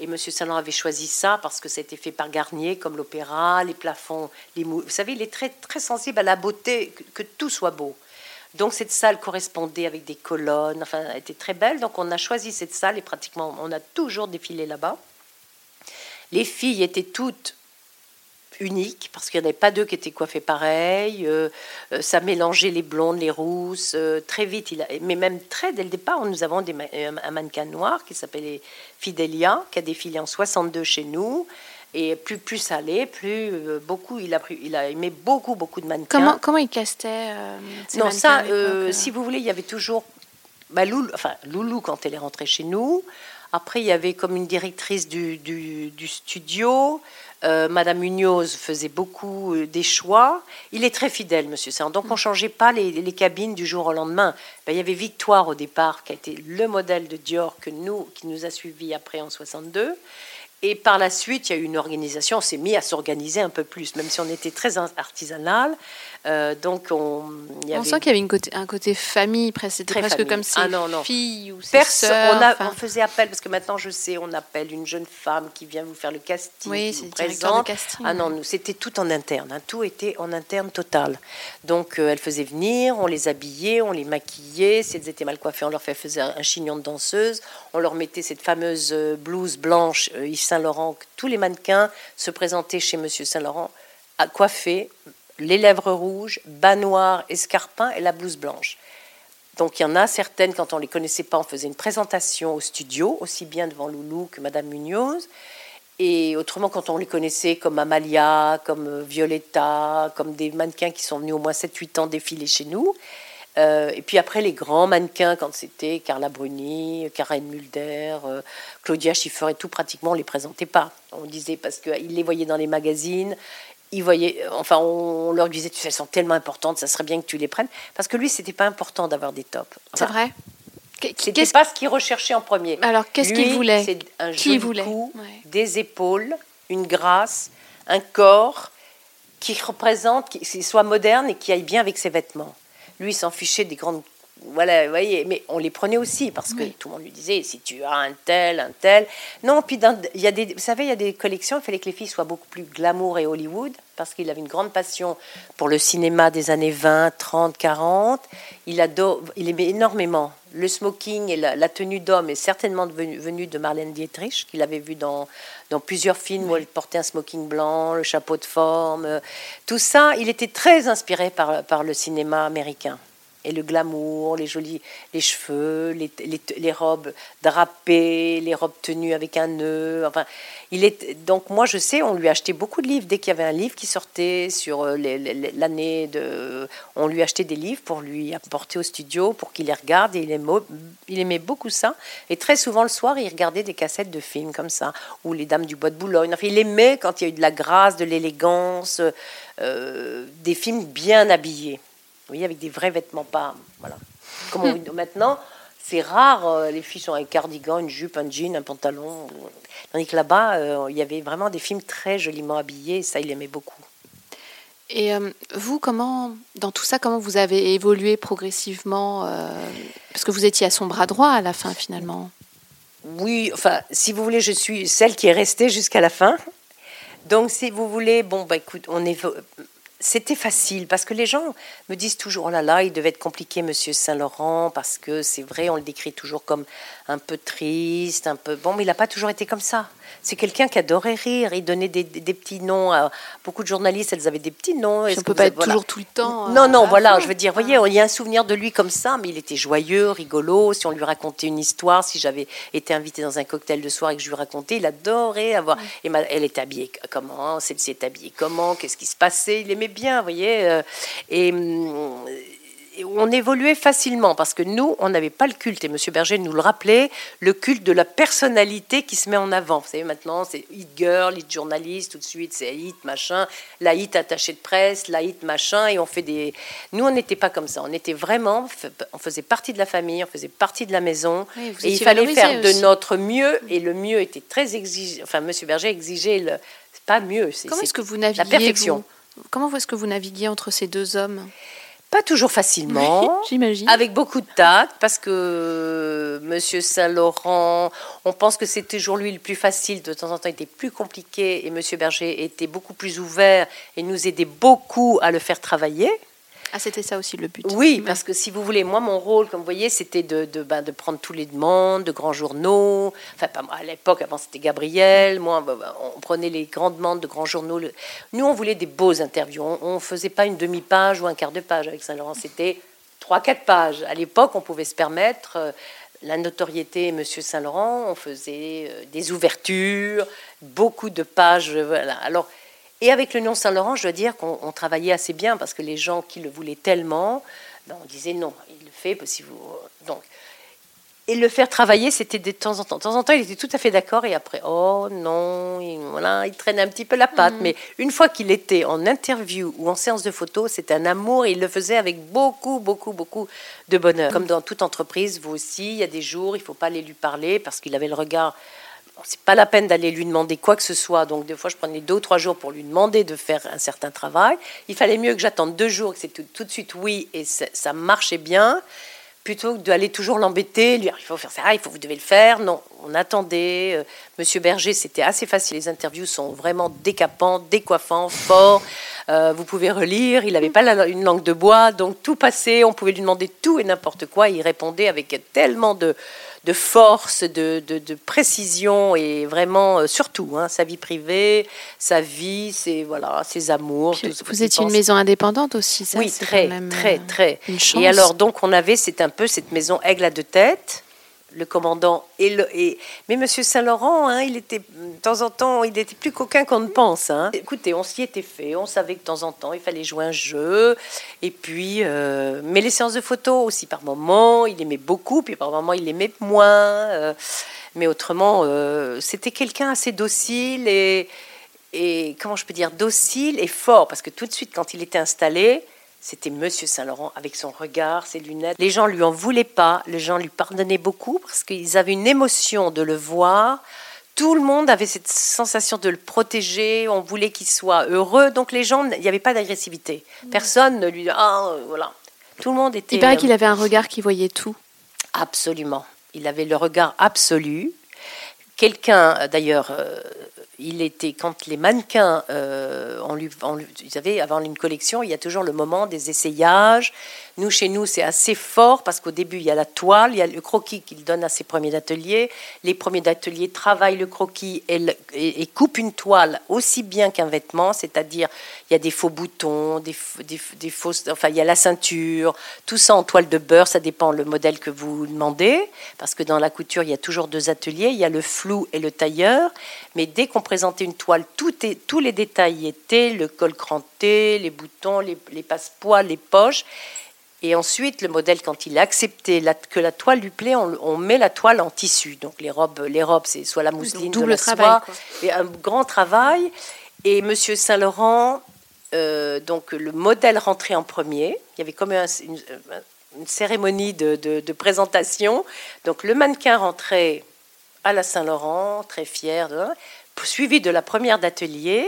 [SPEAKER 2] Et M. Salon avait choisi ça parce que été fait par Garnier, comme l'opéra, les plafonds, les mou... Vous savez, il est très, très sensible à la beauté, que, tout soit beau. Donc cette salle correspondait avec des colonnes, enfin, elle était très belle. Donc on a choisi cette salle et pratiquement on a toujours défilé là-bas. Les filles étaient toutes unique parce qu'il n'y en avait pas deux qui étaient coiffés pareil. Euh, euh, ça mélangeait les blondes, les rousses. Euh, très vite, il a, mais même très dès le départ, nous avons des, un mannequin noir qui s'appelait Fidelia, qui a défilé en 62 chez nous. Et plus, plus ça allait, plus beaucoup, il a, pris, il a aimé beaucoup, beaucoup de mannequins.
[SPEAKER 1] Comment, comment il castait
[SPEAKER 2] Non, ça, si vous voulez, il y avait toujours bah, Loulou, enfin, Loulou quand elle est rentrée chez nous. Après, il y avait comme une directrice du, du, du studio. Euh, Madame Munoz faisait beaucoup euh, des choix. Il est très fidèle, Monsieur Serre. Donc on ne changeait pas les, cabines du jour au lendemain. Ben, il y avait Victoire au départ, qui a été le modèle de Dior que nous, qui nous a suivis après en 62. Et par la suite, il y a eu une organisation, on s'est mis à s'organiser un peu plus, même si on était très artisanal. Euh, donc on,
[SPEAKER 1] on sent qu'il y avait une côté, un côté famille, presque, comme si ah, non, non. filles ou ses
[SPEAKER 2] on, a, on, faisait appel, parce que maintenant je sais, on appelle une jeune femme qui vient vous faire le casting,
[SPEAKER 1] oui, présente.
[SPEAKER 2] Casting, ah non, nous c'était tout en interne, hein. tout était en interne total. Donc euh, elle faisait venir, on les habillait, on les maquillait, si elles étaient mal coiffées, on leur faisait un chignon de danseuse, on leur mettait cette fameuse euh, blouse blanche Yves Saint Laurent, tous les mannequins se présentaient chez Monsieur Saint Laurent à coiffer les lèvres rouges, bas noir, escarpin et la blouse blanche. Donc il y en a certaines, quand on ne les connaissait pas, on faisait une présentation au studio, aussi bien devant Loulou que Madame Munoz. Et autrement, quand on les connaissait comme Amalia, comme euh, Violetta, comme des mannequins qui sont venus au moins 7-8 ans défiler chez nous. Euh, et puis après, les grands mannequins, quand c'était Carla Bruni, Karen Mulder, euh, Claudia Schiffer et tout, pratiquement, on ne les présentait pas. On disait parce qu'ils les voyaient dans les magazines ils voyaient, enfin, on leur disait, tu sais, elles sont tellement importantes, ça serait bien que tu les prennes. Parce que lui, c'était pas important d'avoir des tops.
[SPEAKER 1] c'est vrai.
[SPEAKER 2] C'était pas ce qu'il recherchait en premier.
[SPEAKER 1] Alors, qu'est-ce qu'il voulait
[SPEAKER 2] C'est un joli voulait cou, des épaules, une grâce, un corps qui représente, qui soit moderne et qui aille bien avec ses vêtements. Lui, il s'en fichait des grandes voilà, vous voyez, mais on les prenait aussi parce que tout le monde lui disait si tu as un tel, un tel. Non, puis il y a des, vous savez, il y a des collections. Il fallait que les filles soient beaucoup plus glamour et Hollywood parce qu'il avait une grande passion pour le cinéma des années 20, 30, 40. Il adore, il aimait énormément le smoking et la, tenue d'homme est certainement venue de Marlène Dietrich, qu'il avait vu dans, dans plusieurs films où elle portait un smoking blanc, le chapeau de forme. Tout ça, il était très inspiré par, par le cinéma américain et le glamour, les jolis les cheveux, les, les, robes drapées, les robes tenues avec un nœud. Enfin, il est donc moi je sais, on lui achetait beaucoup de livres dès qu'il y avait un livre qui sortait sur euh, l'année de, on lui achetait des livres pour lui apporter au studio pour qu'il les regarde et il aimait, il aimait beaucoup ça. Et très souvent le soir, il regardait des cassettes de films comme ça ou les Dames du Bois de Boulogne. Enfin, il aimait quand il y a eu de la grâce, de l'élégance, euh, des films bien habillés voyez, avec des vrais vêtements, pas. Voilà. Comme on, maintenant, c'est rare, euh, les filles sont avec cardigan, une jupe, un jean, un pantalon. Tandis que là-bas, euh, il y avait vraiment des films très joliment habillés, et ça, il aimait beaucoup.
[SPEAKER 1] Et euh, vous, comment, dans tout ça, comment vous avez évolué progressivement Parce que vous étiez à son bras droit à la fin, finalement.
[SPEAKER 2] Oui, enfin, si vous voulez, je suis celle qui est restée jusqu'à la fin. Donc, si vous voulez, bon, bah écoute, on est c'était facile parce que les gens me disent toujours oh là là, il devait être compliqué, Monsieur Saint-Laurent, parce que c'est vrai, on le décrit toujours comme un peu triste, un peu bon, mais il n'a pas toujours été comme ça. C'est quelqu'un qui adorait rire. Il donnait des, petits noms à beaucoup de journalistes. Elles avaient des petits noms.
[SPEAKER 1] Ça ne peut pas être toujours tout le temps.
[SPEAKER 2] Non, non, voilà. Je veux dire, voyez, il y a un souvenir de lui comme ça, mais il était joyeux, rigolo. Si on lui racontait une histoire, si j'avais été invitée dans un cocktail de soir et que je lui racontais, il adorait avoir. Et elle est habillée comment Celle-ci est habillée comment Qu'est-ce qui se passait Il aimait bien, vous voyez. Euh, et hum, on évoluait facilement parce que nous, on n'avait pas le culte, et M. Berger nous le rappelait, le culte de la personnalité qui se met en avant. Vous savez, maintenant, c'est hit girl, hit journaliste, tout de suite, c'est hit machin, la hit attachée de presse, la hit machin, et on fait des. Nous, on n'était pas comme ça. On était vraiment, on faisait partie de la famille, on faisait partie de la maison, et il fallait faire de notre mieux, et le mieux était très exigeant. Enfin, M. Berger exigeait le. Pas mieux,
[SPEAKER 1] c'est. Comment est-ce que vous naviguez La perfection. Comment est-ce que vous naviguiez entre ces deux hommes?
[SPEAKER 2] Pas toujours facilement,
[SPEAKER 1] j'imagine.
[SPEAKER 2] Avec beaucoup de tact, parce que Monsieur Saint-Laurent, on pense que c'est toujours lui le plus facile. De temps en temps, il était plus compliqué, et Monsieur Berger était beaucoup plus ouvert et nous aidait beaucoup à le faire travailler.
[SPEAKER 1] Ah, c'était ça aussi le but.
[SPEAKER 2] Oui, parce que si vous voulez, moi, mon rôle, comme vous voyez, c'était de, de, ben, de prendre tous les demandes de grands journaux. Enfin, pas moi, à l'époque, avant, c'était Gabriel. Moi, ben, on prenait les grandes demandes de grands journaux. Nous, on voulait des beaux interviews. On ne faisait pas une demi-page ou un quart de page avec Saint-Laurent. C'était trois, quatre pages. À l'époque, on pouvait se permettre. Euh, la notoriété, Monsieur Saint-Laurent, on faisait euh, des ouvertures, beaucoup de pages. Voilà. Alors, et avec le nom Saint-Laurent, je dois dire qu'on travaillait assez bien parce que les gens qui le voulaient tellement, ben, on disait non, il le fait. Si vous... Donc, et le faire travailler, c'était de temps en temps. De temps en temps, il était tout à fait d'accord et après, oh non, il, voilà, il traînait un petit peu la patte. Mm. Mais une fois qu'il était en interview ou en séance de photo, c'était un amour et il le faisait avec beaucoup, beaucoup, beaucoup de bonheur. Comme dans toute entreprise, vous aussi, il y a des jours, il ne faut pas aller lui parler parce qu'il avait le regard c'est pas la peine d'aller lui demander quoi que ce soit. Donc, des fois, je prenais deux ou trois jours pour lui demander de faire un certain travail. Il fallait mieux que j'attende deux jours, que c'est tout, de suite oui, et ça marchait bien, plutôt que d'aller toujours l'embêter, lui dire il faut faire ça, il faut vous devez le faire. Non, on attendait. Euh, Monsieur Berger, c'était assez facile. Les interviews sont vraiment décapants, décoiffants, forts. Euh, vous pouvez relire. Il n'avait pas une langue de bois, donc tout passait. On pouvait lui demander tout et n'importe quoi. Il répondait avec tellement de de force, de, de, précision et vraiment euh, surtout hein, sa vie privée, sa vie, ses voilà, ses amours.
[SPEAKER 1] vous étiez une maison indépendante aussi, ça
[SPEAKER 2] Oui, très, très, très. Et alors donc on avait, c'est un peu cette maison aigle à deux têtes le commandant et le mais Monsieur Saint-Laurent, hein, il était de temps en temps, il était plus coquin qu'on ne pense. Hein. Écoutez, on s'y était fait, on savait que de temps en temps il fallait jouer un jeu, et puis euh, mais les séances de photos aussi par moment, il aimait beaucoup, puis par moment il aimait moins, euh, mais autrement euh, c'était quelqu'un assez docile et et comment je peux dire docile et fort parce que tout de suite quand il était installé c'était Monsieur Saint-Laurent avec son regard, ses lunettes. Les gens lui en voulaient pas, les gens lui pardonnaient beaucoup parce qu'ils avaient une émotion de le voir. Tout le monde avait cette sensation de le protéger, on voulait qu'il soit heureux. Donc les gens, il n'y avait pas d'agressivité. Personne ne lui ah voilà. Tout le monde était.
[SPEAKER 1] Il paraît qu'il avait un regard qui voyait tout.
[SPEAKER 2] Absolument. Il avait le regard absolu. Quelqu'un, d'ailleurs, euh, il était quand les mannequins, euh, on lui, ils avaient avant une collection, il y a toujours le moment des essayages. Nous, chez nous, c'est assez fort parce qu'au début, il y a la toile, il y a le croquis qu'il donne à ses premiers d'atelier. Les premiers d'atelier travaillent le croquis et, coupent une toile aussi bien qu'un vêtement, c'est-à-dire il y a des faux boutons, des, fausses, enfin il y a la ceinture, tout ça en toile de beurre, ça dépend le modèle que vous demandez, parce que dans la couture, il y a toujours deux ateliers, il y a le flou et le tailleur, mais dès qu'on présentait une toile, tout est, tous les détails étaient, le col cranté, les boutons, les, les les poches. Et ensuite, le modèle, quand il a accepté que la toile lui plaît, on, met la toile en tissu. Donc les robes, les robes, c'est soit la mousseline,
[SPEAKER 1] double
[SPEAKER 2] la
[SPEAKER 1] travail,
[SPEAKER 2] soie, et un grand travail. Et Monsieur Saint Laurent, euh, donc le modèle rentrait en premier. Il y avait comme une, cérémonie de, de, présentation. Donc le mannequin rentrait à la Saint Laurent, très fier, suivi de la première d'atelier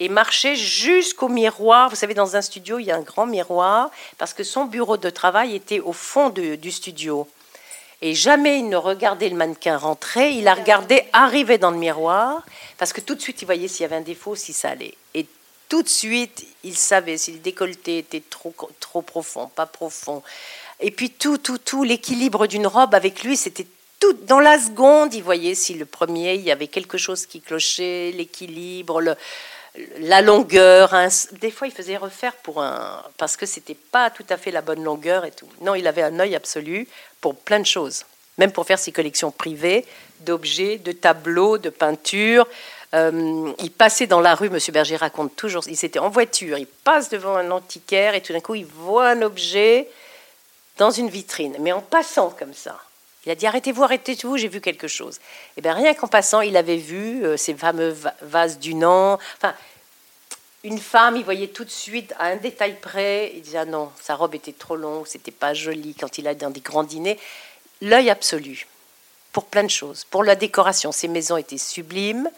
[SPEAKER 2] et marchait jusqu'au miroir. Vous savez, dans un studio, il y a un grand miroir parce que son bureau de travail était au fond du studio. Et jamais il ne regardait le mannequin rentrer, il a regardé arriver dans le miroir parce que tout de suite il voyait s'il y avait un défaut, si ça allait. Et tout de suite, il savait si le décolleté était trop, trop profond, pas profond. Et puis tout, tout, tout, l'équilibre d'une robe avec lui, c'était tout dans la seconde. Il voyait si le premier, il y avait quelque chose qui clochait, l'équilibre, le, la longueur. Des fois, il faisait refaire pour un parce que c'était pas tout à fait la bonne longueur et tout. Non, il avait un œil absolu pour plein de choses, même pour faire ses collections privées d'objets, de tableaux, de peintures. Euh, il passait dans la rue, Monsieur Berger raconte toujours, il était en voiture, il passe devant un antiquaire et tout d'un coup il voit un objet dans une vitrine, mais en passant comme ça. Il a dit arrêtez-vous, arrêtez-vous, j'ai vu quelque chose. Et eh bien rien qu'en passant, il avait vu euh, ces fameux vases du Nant. Enfin, une femme, il voyait tout de suite à un détail près. Il disait ah non, sa robe était trop longue, c'était pas joli quand il a dans des grands dîners. L'œil absolu pour plein de choses. Pour la décoration, ces maisons étaient sublimes.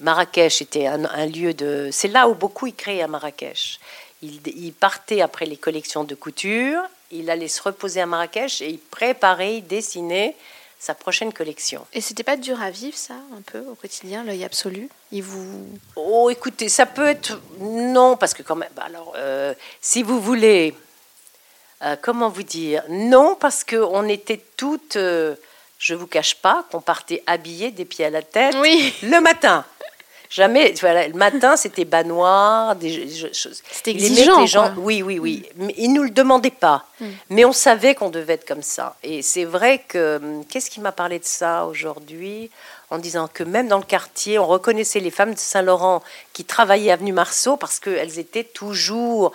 [SPEAKER 2] Marrakech était un, lieu de. C'est là où beaucoup y créaient à Marrakech. Il, il, partait après les collections de couture, il allait se reposer à Marrakech et il préparait, il dessinait sa prochaine collection.
[SPEAKER 1] Et c'était pas dur à vivre ça, un peu au quotidien, l'œil absolu? Il vous
[SPEAKER 2] Oh, écoutez, ça peut être non parce que quand même. Bah, alors, euh, si vous voulez, euh, comment vous dire Non parce que on était toutes. Euh, je vous cache pas qu'on partait habillés des pieds à la tête
[SPEAKER 1] oui.
[SPEAKER 2] le matin. Jamais. Voilà, le matin, c'était bas noir, des
[SPEAKER 1] choses. C'était exigeant. Les gens,
[SPEAKER 2] oui, oui, oui. Mm. Ils nous le demandaient pas. Mm. Mais on savait qu'on devait être comme ça. Et c'est vrai que hum, qu'est-ce qui m'a parlé de ça aujourd'hui en disant que même dans le quartier, on reconnaissait les femmes de Saint-Laurent qui travaillaient avenue Marceau parce qu'elles étaient toujours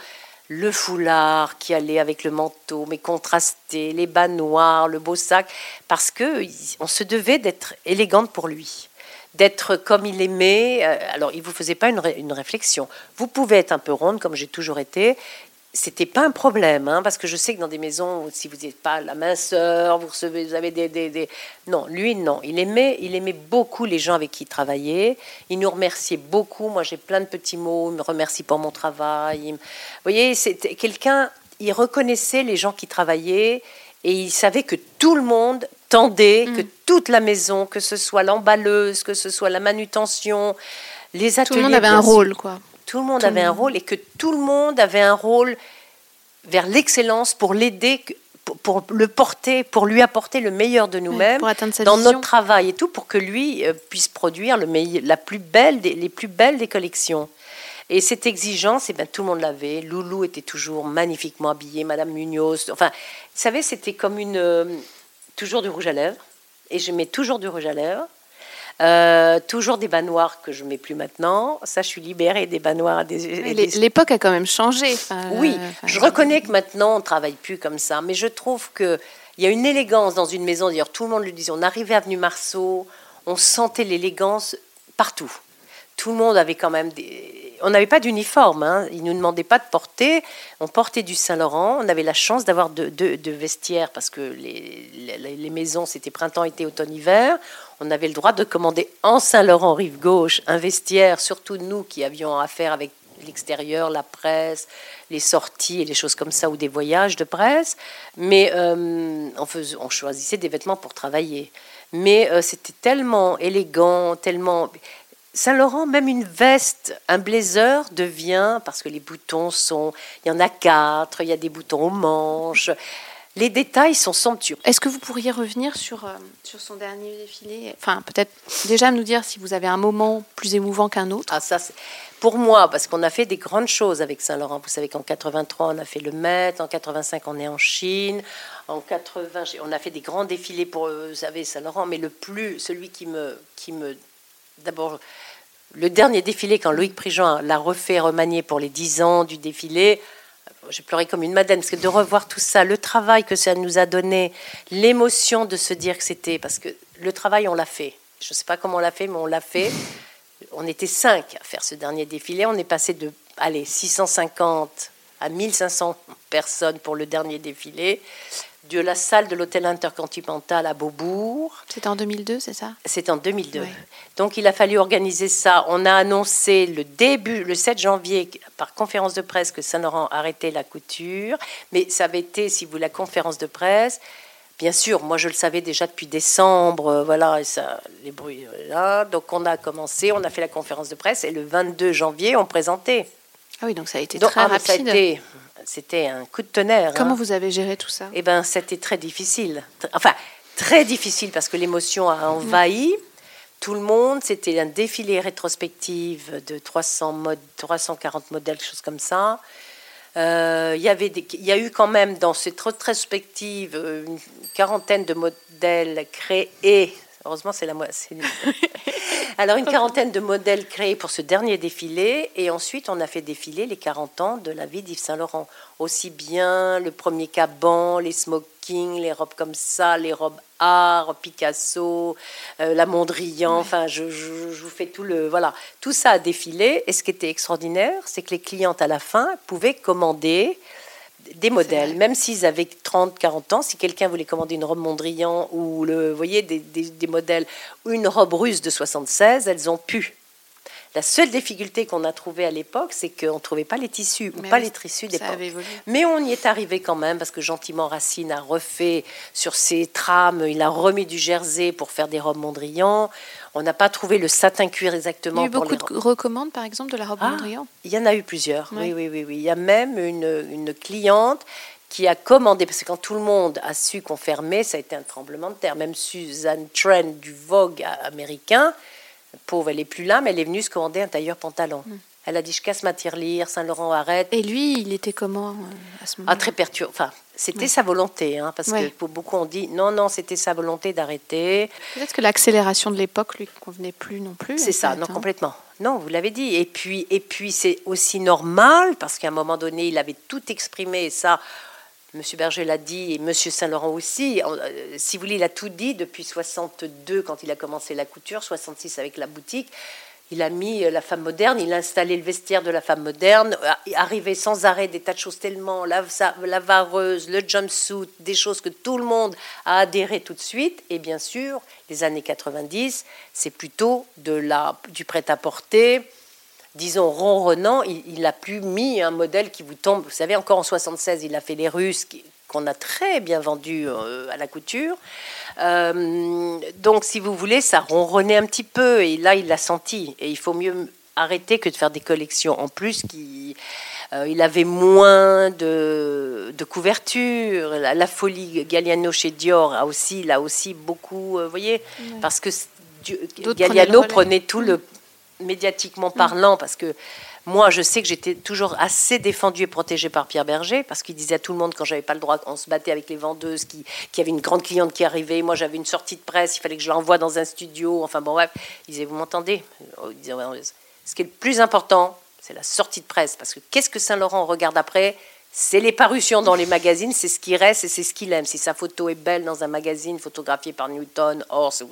[SPEAKER 2] le foulard qui allait avec le manteau, mais contrasté, les bas noirs, le beau sac, parce que on se devait d'être élégante pour lui d'être comme il aimait. Euh, alors, il vous faisait pas une, réflexion. Vous pouvez être un peu ronde, comme j'ai toujours été. C'était pas un problème, hein, parce que je sais que dans des maisons, si vous n'êtes pas la minceur, vous recevez, vous avez des, des, non, lui non, il aimait, il aimait beaucoup les gens avec qui il travaillait. Il nous remerciait beaucoup. Moi, j'ai plein de petits mots. Il me remercie pour mon travail. Vous voyez, c'était quelqu'un. Il reconnaissait les gens qui travaillaient et il savait que tout le monde tendait, mm. que toute la maison, que ce soit l'emballeuse, que ce soit la manutention, les ateliers.
[SPEAKER 1] Tout le monde avait un rôle, quoi.
[SPEAKER 2] Tout le monde avait un rôle et que tout le monde avait un rôle vers l'excellence pour l'aider, pour, le porter, pour lui apporter le meilleur de nous-mêmes dans notre travail et tout, pour que lui euh, puisse produire le la plus belle les plus belles des collections. Et cette exigence, eh ben, tout le monde l'avait. Loulou était toujours magnifiquement habillée, Madame Munoz. Enfin, vous savez, c'était comme une. Euh, toujours du rouge à lèvres. Et je mets toujours du rouge à lèvres. Euh, toujours des bas noirs que je mets plus maintenant. Ça, je suis libérée des bas noirs. Des,
[SPEAKER 1] L'époque a quand même changé.
[SPEAKER 2] oui, je reconnais que maintenant on travaille plus comme ça, mais je trouve que il y a une élégance dans une maison. D'ailleurs, tout le monde le disait. On arrivait à avenue Marceau, on sentait l'élégance partout. Tout le monde avait quand même des, on n'avait pas d'uniforme. Hein. Ils ne nous demandaient pas de porter. On portait du Saint-Laurent. On avait la chance d'avoir de, vestiaires parce que les, maisons, c'était printemps, été, automne, hiver. On avait le droit de commander en Saint-Laurent, rive gauche, un vestiaire, surtout nous qui avions affaire avec l'extérieur, la presse, les sorties et les choses comme ça, ou des voyages de presse. Mais euh, on, choisissait des vêtements pour travailler. Mais euh, c'était tellement élégant, tellement... Saint-Laurent, même une veste, un blazer devient, parce que les boutons sont, il y en a quatre, il y a des boutons aux manches, les détails sont somptueux.
[SPEAKER 1] Est-ce que vous pourriez revenir sur, euh, sur son dernier défilé? Enfin, peut-être déjà nous dire si vous avez un moment plus émouvant qu'un autre.
[SPEAKER 2] Ah, ça, pour moi, parce qu'on a fait des grandes choses avec Saint-Laurent. Vous savez qu'en 83, on a fait le Met, en 85, on est en Chine, en 80, on a fait des grands défilés pour, euh, vous savez, Saint-Laurent, mais le plus, celui qui me, qui me d'abord le dernier défilé, quand Loïc Prigent l'a refait remanier pour les 10 ans du défilé, j'ai pleuré comme une madame, parce que de revoir tout ça, le travail que ça nous a donné, l'émotion de se dire que c'était, parce que le travail, on l'a fait. Je ne sais pas comment on l'a fait, mais on l'a fait. On était cinq à faire ce dernier défilé. On est passé de, allez, 650 à 1500 personnes pour le dernier défilé de la salle de l'hôtel intercontinental à Beaubourg.
[SPEAKER 1] C'était en 2002, c'est ça?
[SPEAKER 2] C'est en 2002. Donc il a fallu organiser ça. On a annoncé le début, le 7 janvier, par conférence de presse, que Saint-Laurent arrêtait la couture. Mais ça avait été, si vous, la conférence de presse. Bien sûr, moi je le savais déjà depuis décembre, euh, voilà, et ça, les bruits euh, là. Donc on a commencé, on a fait la conférence de presse et le 22 janvier, on présentait.
[SPEAKER 1] Ah oui, donc ça a été très ah, rapide
[SPEAKER 2] c'était un coup de tonnerre.
[SPEAKER 1] Comment hein. vous avez géré tout ça?
[SPEAKER 2] Eh bien, c'était très difficile. Enfin, très difficile parce que l'émotion a envahi tout le monde. C'était un défilé rétrospectif de 300 modes, 340 modèles, choses comme ça. Euh, il y avait il y a eu quand même dans cette rétrospective une quarantaine de modèles créés Heureusement, c'est la moitié. Alors, une quarantaine de modèles créés pour ce dernier défilé. Et ensuite, on a fait défiler les 40 ans de la vie d'Yves Saint-Laurent. Aussi bien le premier caban, les smokings, les robes comme ça, les robes art, Picasso, euh, la Mondrian. Enfin, je, je, vous fais tout le. Voilà. Tout ça a défilé. Et ce qui était extraordinaire, c'est que les clientes, à la fin, pouvaient commander des modèles, même s'ils avaient 30, 40 ans, si quelqu'un voulait commander une robe Mondrian ou le, voyez, des, des, modèles une robe russe de 76, elles ont pu. La seule difficulté qu'on a trouvée à l'époque, c'est qu'on ne trouvait pas les tissus, ou pas les tissus d'époque. Mais on y est arrivé quand même, parce que gentiment Racine a refait sur ses trames, il a remis du jersey pour faire des robes Mondrian. On n'a pas trouvé le satin cuir exactement.
[SPEAKER 1] Il y a eu beaucoup de recommandes, par exemple, de la robe ah, Mondrian?
[SPEAKER 2] Il y en a eu plusieurs, oui, oui, oui, oui. Il y a même une, une cliente qui a commandé, parce que quand tout le monde a su qu'on fermait, ça a été un tremblement de terre. Même Suzanne Trent du Vogue américain, pauvre, elle est plus là, mais elle est venue se commander un tailleur pantalon. Hmm. Elle a dit je casse ma tirelire, Saint-Laurent arrête.
[SPEAKER 1] Et lui, il était comment euh, à ce moment
[SPEAKER 2] Ah, très perturbé. Enfin, c'était sa volonté, hein, parce que pour beaucoup on dit non, non, c'était sa volonté d'arrêter.
[SPEAKER 1] Peut-être que l'accélération de l'époque lui convenait plus non plus.
[SPEAKER 2] C'est ça, non, hein. complètement. Non, vous l'avez dit. Et puis, et puis c'est aussi normal, parce qu'à un moment donné, il avait tout exprimé, et ça, Monsieur Berger l'a dit, et Monsieur Saint-Laurent aussi. Euh, si vous voulez, il a tout dit depuis 62 quand il a commencé la couture, 66 avec la boutique. Il a mis euh, la femme moderne, il a installé le vestiaire de la femme moderne, euh, arrivé sans arrêt des tas de choses tellement, la, vareuse, le jumpsuit, des choses que tout le monde a adhéré tout de suite. Et bien sûr, les années 90, c'est plutôt de la, du prêt-à-porter, disons ronronnant. Il n'a plus mis un modèle qui vous tombe. Vous savez, encore en 76, il a fait les Russes, qu'on a très bien vendus à la couture. Euh, donc, si vous voulez, ça ronronnait un petit peu. Et là, il l'a senti. Et il faut mieux arrêter que de faire des collections en plus qui. Euh, il avait moins de, de couverture. La, folie Galliano chez Dior a aussi, là aussi beaucoup, euh, vous voyez, parce que Galliano prenait tout le médiatiquement parlant, parce que moi, je sais que j'étais toujours assez défendue et protégée par Pierre Berger, parce qu'il disait à tout le monde, quand j'avais pas le droit, on se battait avec les vendeuses, qui, qui avait une grande cliente qui arrivait. Moi, j'avais une sortie de presse, il fallait que je l'envoie dans un studio. Enfin, bon, bref. Il disait, vous m'entendez? Ce qui est le plus important, c'est la sortie de presse. Parce que qu'est-ce que Saint-Laurent regarde après? C'est les parutions dans les magazines, c'est ce qui reste et c'est ce qu'il aime. Si sa photo est belle dans un magazine photographié par Newton, Horst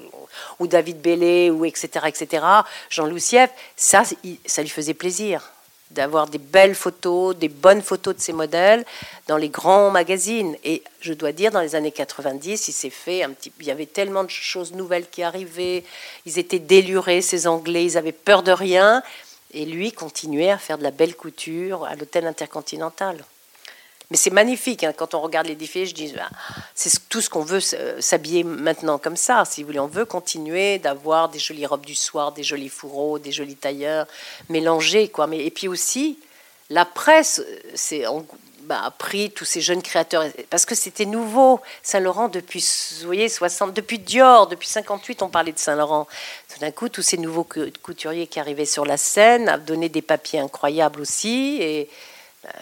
[SPEAKER 2] ou, David Bellet, ou etc., etc., Jean-Louis Sieff, ça, ça lui faisait plaisir d'avoir des belles photos, des bonnes photos de ses modèles dans les grands magazines. Et je dois dire, dans les années 90, il s'est fait un petit... Il y avait tellement de choses nouvelles qui arrivaient. Ils étaient délurés, ces Anglais, ils avaient peur de rien. Et lui continuait à faire de la belle couture à l'hôtel intercontinental. Mais c'est magnifique. Hein. Quand on regarde les défilés, je dis, ah, c'est tout ce qu'on veut s'habiller maintenant comme ça. Si vous voulez, on veut continuer d'avoir des jolies robes du soir, des jolis fourreaux, des jolis tailleurs, mélangés. Quoi. Mais, et puis aussi, la presse c'est, bah, a pris tous ces jeunes créateurs, parce que c'était nouveau. Saint-Laurent, depuis, voyez, 60, depuis Dior, depuis 58, on parlait de Saint-Laurent. Tout d'un coup, tous ces nouveaux couturiers qui arrivaient sur la scène donné des papiers incroyables aussi. Et, euh,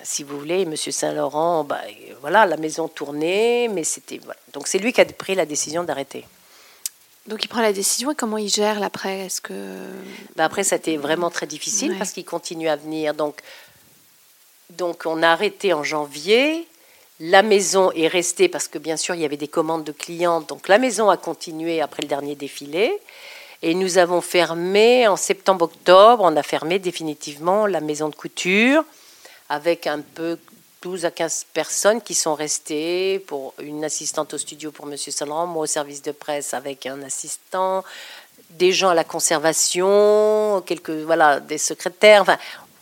[SPEAKER 2] si vous voulez, Monsieur Saint-Laurent, bah, voilà, la maison tournait, mais c'était donc c'est lui qui a pris la décision d'arrêter.
[SPEAKER 1] Donc il prend la décision et comment il gère l'après? Est-ce que
[SPEAKER 2] bah, après ça a été vraiment très difficile parce qu'il continue à venir. Donc donc on a arrêté en janvier. La maison est restée parce que bien sûr il y avait des commandes de clients. Donc la maison a continué après le dernier défilé. Et nous avons fermé en septembre-octobre, on a fermé définitivement la maison de couture avec un peu 12 à 15 personnes qui sont restées, pour une assistante au studio pour Monsieur Saint-Laurent, moi au service de presse avec un assistant, des gens à la conservation, quelques voilà des secrétaires. Enfin,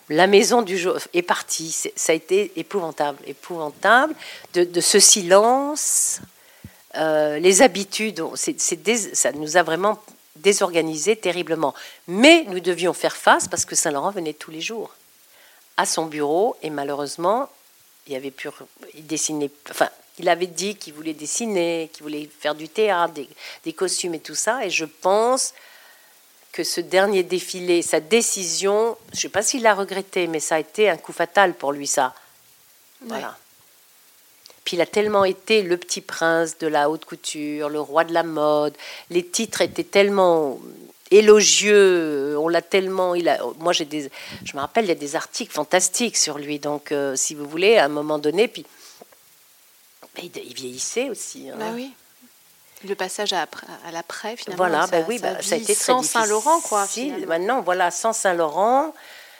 [SPEAKER 2] la maison du jour est partie. Ça a été épouvantable, épouvantable de, ce silence, euh, les habitudes. Ça nous a vraiment désorganisé terriblement. Mais nous devions faire face parce que Saint-Laurent venait tous les jours à son bureau et malheureusement, il avait pu, il dessinait, enfin, il avait dit qu'il voulait dessiner, qu'il voulait faire du théâtre, des, costumes et tout ça. Et je pense que ce dernier défilé, sa décision, je ne sais pas s'il l'a regretté, mais ça a été un coup fatal pour lui, ça. Voilà Puis il a tellement été le petit prince de la haute couture, le roi de la mode. Les titres étaient tellement élogieux. On l'a tellement. Il a, moi, j'ai des. Je me rappelle, il y a des articles fantastiques sur lui. Donc, euh, si vous voulez, à un moment donné, puis il, il vieillissait aussi.
[SPEAKER 1] hein. Bah oui. Le passage à, à l'après, finalement.
[SPEAKER 2] Voilà,
[SPEAKER 1] ça,
[SPEAKER 2] bah oui,
[SPEAKER 1] ça
[SPEAKER 2] bah, ça a été très
[SPEAKER 1] sans Saint-Laurent, quoi. finalement.
[SPEAKER 2] Maintenant, voilà, sans Saint-Laurent,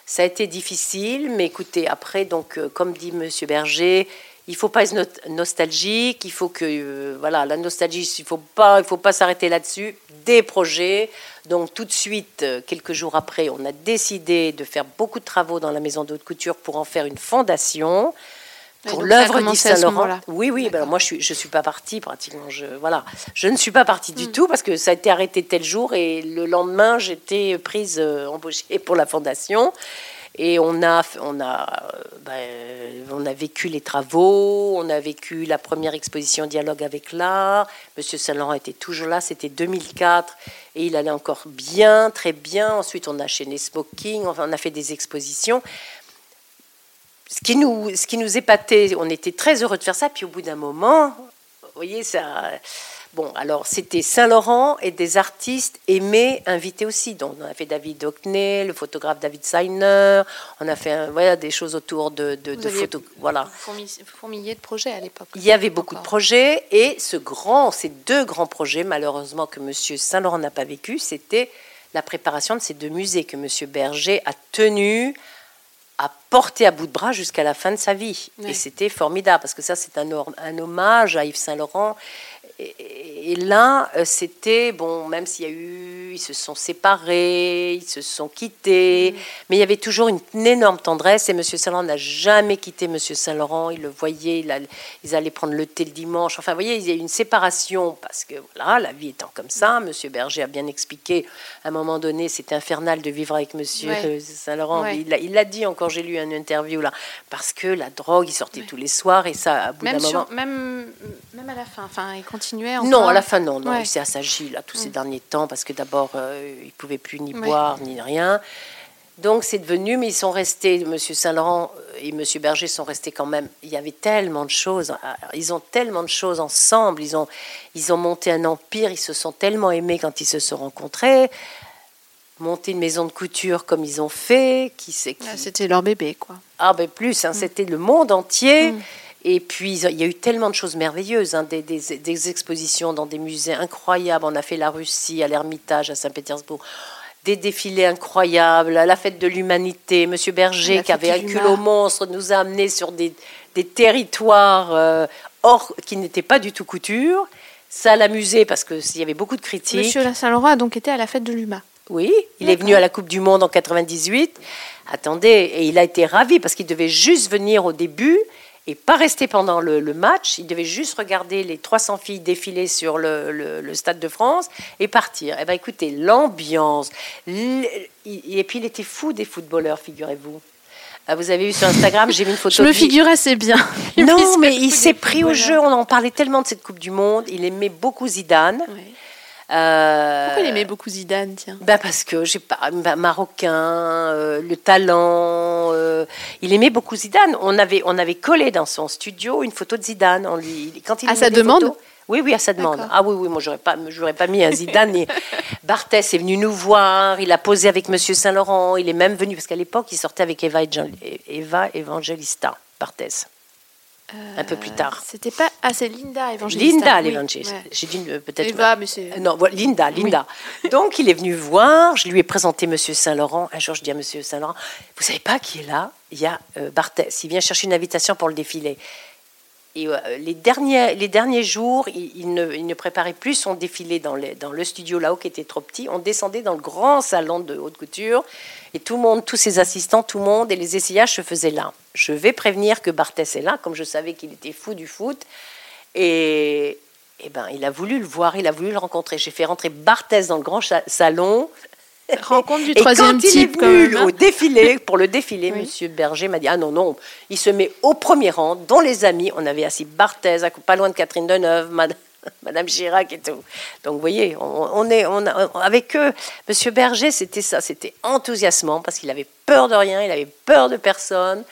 [SPEAKER 2] ça a été difficile. Mais écoutez, après, donc, euh, comme dit Monsieur Berger, il faut pas être no- nostalgique. Il faut que, euh, voilà, la nostalgie, il faut pas, il faut pas s'arrêter là-dessus. Des projets. Donc, tout de suite, euh, quelques jours après, on a décidé de faire beaucoup de travaux dans la maison de haute couture pour en faire une fondation. Pour l'œuvre d'Yves Saint-Laurent.
[SPEAKER 1] moment-là.
[SPEAKER 2] Oui, oui. ben, moi, je suis, je suis pas partie pratiquement. Je, voilà, je ne suis pas partie
[SPEAKER 1] Hmm.
[SPEAKER 2] du tout parce que ça a été arrêté tel jour et le lendemain, j'étais prise euh, embauchée pour la fondation. Et on a, on a, euh, ben, on a vécu les travaux, on a vécu la première exposition dialogue avec l'art. Monsieur Saint-Laurent était toujours là, c'était 2004 et il allait encore bien, très bien. Ensuite, on a chaîné Smoking, on a fait des expositions ce qui nous, ce qui nous épatait, on était très heureux de faire ça. Puis au bout d'un moment, vous voyez, ça. Bon, alors c'était Saint-Laurent et des artistes aimés invités aussi. Donc on a fait David Hockney, le photographe David Seiner. On a fait euh, voilà, des choses autour de, de,
[SPEAKER 1] Vous
[SPEAKER 2] de photos. Voilà.
[SPEAKER 1] De projets à l'époque.
[SPEAKER 2] Il y avait beaucoup de projets et ce grand, ces deux grands projets, malheureusement que Monsieur Saint-Laurent n'a pas vécu, c'était la préparation de ces deux musées que Monsieur Berger a tenu à porter à bout de bras jusqu'à la fin de sa vie. Et c'était formidable parce que ça, c'est un hommage à Yves Saint-Laurent. Et, là, euh, c'était, bon, même s'il y a eu, ils se sont séparés, ils se sont quittés, mais il y avait toujours une, une énorme tendresse. Et Monsieur Saint-Laurent n'a jamais quitté Monsieur Saint-Laurent. Il le voyait, il ils allaient prendre le thé le dimanche. Enfin, vous voyez, il y a eu une séparation parce que, voilà, la vie étant comme ça. Monsieur Berger a bien expliqué, à un moment donné, c'était infernal de vivre avec Monsieur
[SPEAKER 1] Ouais.
[SPEAKER 2] Saint-Laurent.
[SPEAKER 1] Ouais.
[SPEAKER 2] Il l'a- dit encore, j'ai lu une interview là, parce que la drogue, il sortait tous les soirs et ça, à bout d'un moment.
[SPEAKER 1] même, même à la fin. Enfin, il continuait.
[SPEAKER 2] Non, à la fin, non, non. Il s'est assagi là tous ces derniers temps parce que d'abord, euh, il pouvait plus ni boire ni rien. Donc c'est devenu, mais ils sont restés, Monsieur Saint-Laurent et Monsieur Berger sont restés quand même. Il y avait tellement de choses, ils ont tellement de choses ensemble. Ils ont, ils ont monté un empire. Ils se sont tellement aimés quand ils se sont rencontrés. Monter une maison de couture comme ils ont fait, qui c'est qui,
[SPEAKER 1] Ah, C'était leur bébé, quoi.
[SPEAKER 2] ah ben plus, hein, c'était le monde entier.
[SPEAKER 1] Mm.
[SPEAKER 2] Et puis il y a eu tellement de choses merveilleuses, hein, des, des- des expositions dans des musées incroyables. On a fait la Russie, à l'Ermitage, à Saint-Pétersbourg. Des défilés incroyables, la fête de l'humanité. Monsieur Berger,
[SPEAKER 1] La
[SPEAKER 2] qui avait un culot
[SPEAKER 1] Mar.
[SPEAKER 2] monstre, nous a amenés sur des, des territoires euh, hors, qui n'étaient pas du tout couture. Ça l'amusait parce qu'il y avait beaucoup de critiques.
[SPEAKER 1] Monsieur Saint-Laurent a donc été à la fête de l'UMA.
[SPEAKER 2] Oui, il est venu à la Coupe du Monde en 98. Attendez, et il a été ravi parce qu'il devait juste venir au début et pas rester pendant le, le match. Il devait juste regarder les 300 filles défiler sur le, le- le Stade de France et partir. Eh ben, écoutez, l'ambiance. Et puis, il était fou des footballeurs, figurez-vous. Ah, Vous avez vu sur Instagram, j'ai mis une photo
[SPEAKER 1] Je me figure assez bien.
[SPEAKER 2] Non, mais il s'est pris au jeu. On en parlait tellement de cette Coupe du Monde. Il aimait beaucoup Zidane. Euh,
[SPEAKER 1] Pourquoi il aimait beaucoup Zidane, tiens?
[SPEAKER 2] Bah parce que j'ai pas bah, marocain, euh, le talent. Euh, il aimait beaucoup Zidane. On avait on avait collé dans son studio une photo de Zidane. On lui quand il
[SPEAKER 1] À sa demande
[SPEAKER 2] photos- oui, oui, à sa demande. Ah oui, oui, moi j'aurais pas, j'aurais pas mis un Zidane. Et Barthès est venu nous voir. Il a posé avec Monsieur Saint Laurent. Il est même venu parce qu'à l'époque il sortait avec Eva, Eva Evangelista. Barthès. Un peu plus tard.
[SPEAKER 1] C'était pas. Ah, c'est Linda Evangelista.
[SPEAKER 2] Linda
[SPEAKER 1] oui.
[SPEAKER 2] l'Evangelista.
[SPEAKER 1] Ouais.
[SPEAKER 2] J'ai dit euh, peut-être.
[SPEAKER 1] Eva, mais c'est.
[SPEAKER 2] Euh, Non, Linda, Linda. Donc, il est venu voir, je lui ai présenté Monsieur Saint-Laurent. Un jour, je dis à Monsieur Saint-Laurent, vous savez pas qui est là? Il y a euh, Barthès, il vient chercher une invitation pour le défilé. Et euh, les, derniers, les derniers jours, il, il ne, il ne préparait plus son défilé dans, les- dans le studio là-haut qui était trop petit. On descendait dans le grand salon de haute couture et tout le monde, tous ses assistants, tout le monde et les essayages se faisaient là. Je vais prévenir que Barthès est là, comme je savais qu'il était fou du foot. Et, eh ben, il a voulu le voir, il a voulu le rencontrer. J'ai fait rentrer Barthès dans le grand salon.
[SPEAKER 1] Rencontre du
[SPEAKER 2] Et
[SPEAKER 1] troisième
[SPEAKER 2] quand il
[SPEAKER 1] type,
[SPEAKER 2] est
[SPEAKER 1] quand
[SPEAKER 2] venu
[SPEAKER 1] même. hein.
[SPEAKER 2] au défilé, pour le défilé,
[SPEAKER 1] Oui.
[SPEAKER 2] Monsieur Berger m'a dit ah non non, il se met au premier rang, dont les amis. On avait assis Barthez, à- pas loin de Catherine Deneuve, Madame, Madame Chirac et tout. Donc vous voyez, on, on est, on avec eux, Monsieur Berger, c'était ça, c'était enthousiasmant parce qu'il avait peur de rien, il avait peur de personne.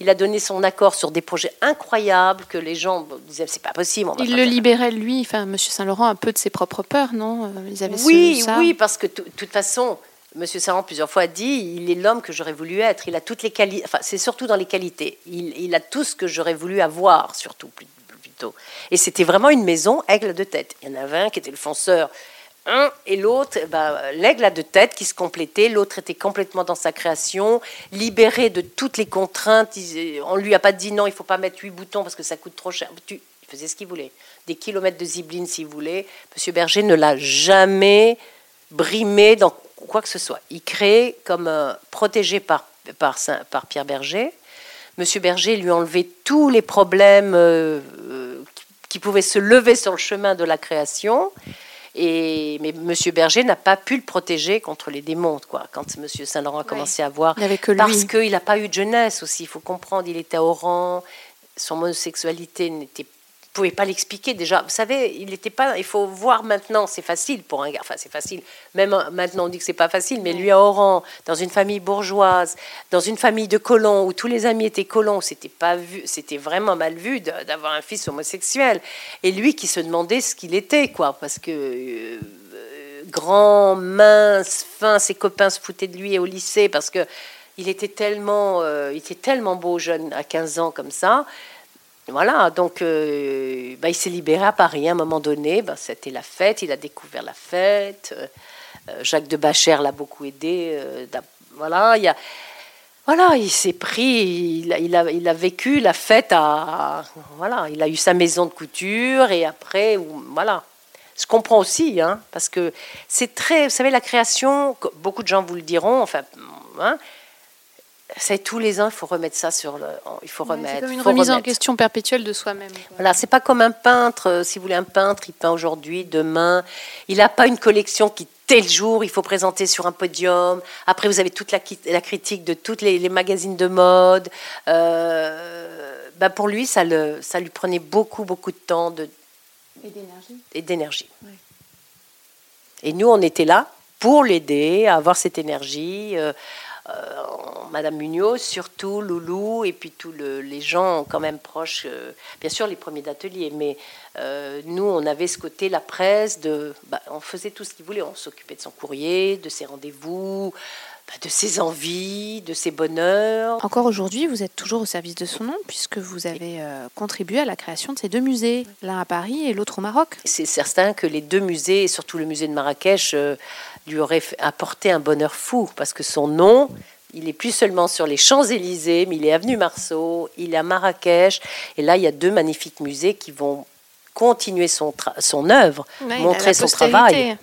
[SPEAKER 2] Il a donné son accord sur des projets incroyables que les gens disaient c'est pas possible.
[SPEAKER 1] il le libérait lui, enfin Monsieur Saint-Laurent, un peu de ses propres peurs, non euh,
[SPEAKER 2] Ils avaient Oui, oui, parce que de toute façon, Monsieur Saint-Laurent plusieurs fois a dit il est l'homme que j'aurais voulu être. Il a toutes les qualités. Enfin, c'est surtout dans les qualités. Il, a tout ce que j'aurais voulu avoir, surtout plutôt. Et c'était vraiment une maison aigle de tête. Il y en avait un qui était le fonceur un et l'autre, eh ben, l'aigle a deux têtes qui se complétaient. L'autre était complètement dans sa création, libéré de toutes les contraintes. On lui a pas dit non, il faut pas mettre huit boutons parce que ça coûte trop cher. il faisait ce qu'il voulait. Des kilomètres de zibeline s'il voulait. Monsieur Berger ne l'a jamais brimé dans quoi que ce soit. Il crée comme protégé par, par, par Pierre Berger. Monsieur Berger lui enlevait tous les problèmes euh, euh, qui pouvaient se lever sur le chemin de la création. Et, mais M. Berger n'a pas pu le protéger contre les démons, quoi, quand M. Saint-Laurent a commencé à voir.
[SPEAKER 1] que
[SPEAKER 2] Parce qu'il n'a pas eu de jeunesse aussi, il faut comprendre. Il était rang, son homosexualité n'était pouvez pas l'expliquer déjà. Vous savez, il n'était pas. Il faut voir maintenant. C'est facile pour un gars. Enfin, c'est facile. Même maintenant, on dit que c'est pas facile. Mais lui à Oran, dans une famille bourgeoise, dans une famille de colons où tous les amis étaient colons, c'était pas vu. C'était vraiment mal vu d'avoir un fils homosexuel. Et lui qui se demandait ce qu'il était, quoi, parce que. Euh, grand, mince, fin, ses copains se foutaient de lui au lycée parce que il était tellement, euh, il était tellement beau jeune à 15 ans comme ça. Voilà, donc euh, bah, il s'est libéré à Paris à un moment donné. Bah, C'était la fête, il a découvert la fête. Euh, euh, Jacques de Bacher l'a beaucoup aidé. voilà, il voilà, il s'est pris, il a, il, a, vécu la fête voilà, il a eu sa maison de couture et après, voilà. Je comprends aussi, hein, parce que c'est très, vous savez, la création, beaucoup de gens vous le diront, enfin, hein, c'est tous les ans, il faut remettre ça sur le. Il faut remettre.
[SPEAKER 1] c'est comme une remise en question perpétuelle de soi-même.
[SPEAKER 2] Voilà, c'est pas comme un peintre. Euh, si vous voulez, un peintre, il peint aujourd'hui, demain. Il n'a pas une collection qui tel jour, il faut présenter sur un podium. Après, vous avez toute la, la critique de tous les, magazines de mode. Euh, ben pour lui, ça, le, ça lui prenait beaucoup, beaucoup de temps de,
[SPEAKER 1] et
[SPEAKER 2] d'énergie. Et nous, on était là pour l'aider à avoir cette énergie, euh, Madame Munoz, surtout Loulou, et puis tous les gens quand même proches, euh, bien sûr les premiers d'atelier, mais euh, nous on avait ce côté, la presse, de, bah, on faisait tout ce qu'il voulait, on s'occupait de son courrier, de ses rendez-vous, bah, de ses envies, de ses bonheurs.
[SPEAKER 1] Encore aujourd'hui, vous êtes toujours au service de son nom, puisque vous avez contribué à la création de ces deux musées, l'un à Paris et l'autre au Maroc.
[SPEAKER 2] C'est certain que les deux musées, et surtout le musée de Marrakech, lui aurait apporté un bonheur fou, parce que son nom, il est plus seulement sur les Champs-Élysées, mais il est avenue Marceau, il est à Marrakech, et là, il y a deux magnifiques musées qui vont continuer son, son œuvre, montrer son travail.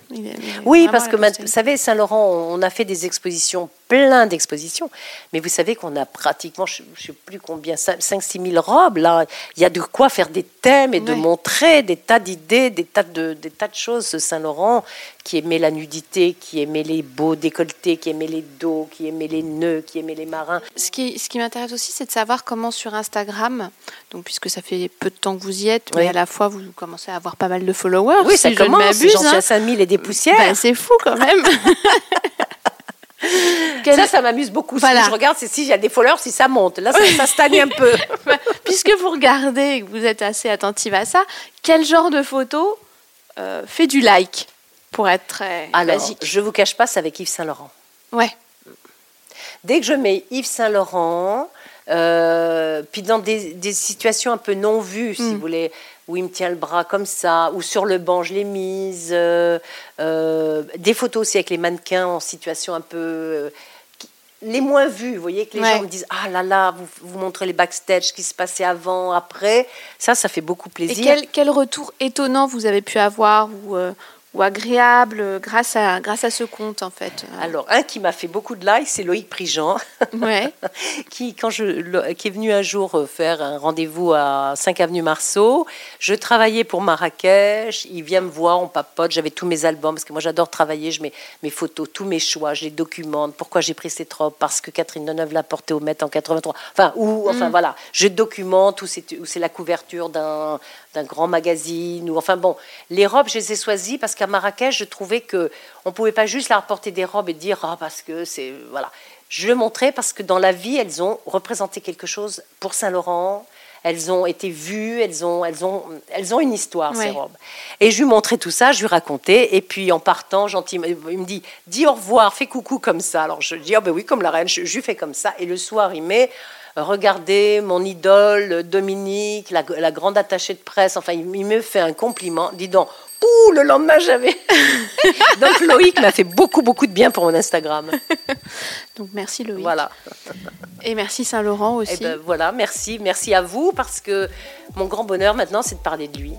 [SPEAKER 2] oui, parce que, vous savez, Saint-Laurent, on a fait des expositions, plein d'expositions, mais vous savez qu'on a pratiquement, je ne sais plus combien, 5-6 000 robes. Là, il y a de quoi faire des thèmes et de montrer des tas d'idées, des tas de, des tas de choses. Saint-Laurent, qui aimait la nudité, qui aimait les beaux décolletés, qui aimait les dos, qui aimait les nœuds, qui aimait les marins.
[SPEAKER 1] Ce qui, ce qui m'intéresse aussi, c'est de savoir comment sur Instagram, donc puisque ça fait peu de temps que vous y êtes, mais à la fois vous commencez à avoir pas mal de followers.
[SPEAKER 2] Oui, ça commence. J'en suis à 5000 et des poussières. Ben,
[SPEAKER 1] c'est fou quand même.
[SPEAKER 2] Ça, ça m'amuse beaucoup. Voilà. je regarde, c'est s'il y a des followers, si ça monte. Là, ça, stagne un peu.
[SPEAKER 1] Puisque vous regardez et que vous êtes assez attentive à ça, quel genre de photo euh, fait du like pour être très
[SPEAKER 2] Alors, je vous cache pas, c'est avec Yves Saint Laurent.
[SPEAKER 1] Ouais.
[SPEAKER 2] Dès que je mets Yves Saint Laurent, euh, puis dans des, situations un peu non vues, si hmm. vous voulez, où il me tient le bras comme ça, ou sur le banc, je l'ai mise. Euh, euh, des photos aussi avec les mannequins en situation un peu. les moins vues, vous voyez, que les gens me disent Ah là là, vous, vous montrez les backstage, ce qui se passait avant, après. Ça, ça fait beaucoup plaisir.
[SPEAKER 1] Et quel, quel retour étonnant vous avez pu avoir ou, ou agréable euh, grâce à, grâce à ce compte en fait
[SPEAKER 2] Alors un qui m'a fait beaucoup de likes, c'est Loïc Prigent,
[SPEAKER 1] ouais.
[SPEAKER 2] qui quand je qui est venu un jour euh, faire un rendez-vous à 5 avenue Marceau. Je travaillais pour Marrakech, il vient me voir, on papote, j'avais tous mes albums parce que moi j'adore travailler, je mets mes photos, tous mes choix, je les documente. Pourquoi j'ai pris cette robe Parce que Catherine Deneuve l'a portée au Met en 83. Enfin ou enfin mm. voilà, je documente où c'est la couverture d'un d'un grand magazine ou enfin bon, les robes je les ai choisies parce qu'à Marrakech je trouvais que on pouvait pas juste leur porter des robes et dire ah parce que c'est voilà. Je le montrais parce que dans la vie, elles ont représenté quelque chose pour Saint-Laurent. Elles ont été vues, elles ont, elles ont, elles ont une histoire, ces robes. Et je lui montrais tout ça, je lui racontais. Et puis en partant, gentiment, il me dit Dis au revoir, fais coucou comme ça. Alors je dis Oh ben oui, comme la reine, je, je lui fais comme ça. Et le soir, il met regardez mon idole Dominique, la, grande attachée de presse, enfin il, me fait un compliment, dis donc, ouh, le lendemain j'avais. Donc Loïc m'a fait beaucoup beaucoup de bien pour mon Instagram.
[SPEAKER 1] Donc merci Loïc.
[SPEAKER 2] Voilà.
[SPEAKER 1] Et merci Saint-Laurent aussi.
[SPEAKER 2] Et eh ben, voilà, merci, merci à vous parce que mon grand bonheur maintenant c'est de parler de lui.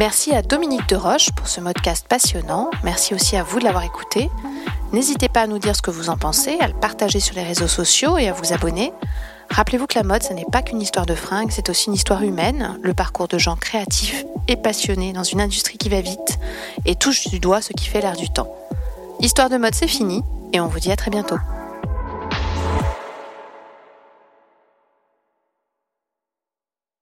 [SPEAKER 1] Merci à Dominique de Roche pour ce podcast passionnant. Merci aussi à vous de l'avoir écouté. N'hésitez pas à nous dire ce que vous en pensez, à le partager sur les réseaux sociaux et à vous abonner. Rappelez-vous que la mode, ce n'est pas qu'une histoire de fringues, c'est aussi une histoire humaine, le parcours de gens créatifs et passionnés dans une industrie qui va vite et touche du doigt ce qui fait l'air du temps. Histoire de mode, c'est fini et on vous dit à très bientôt.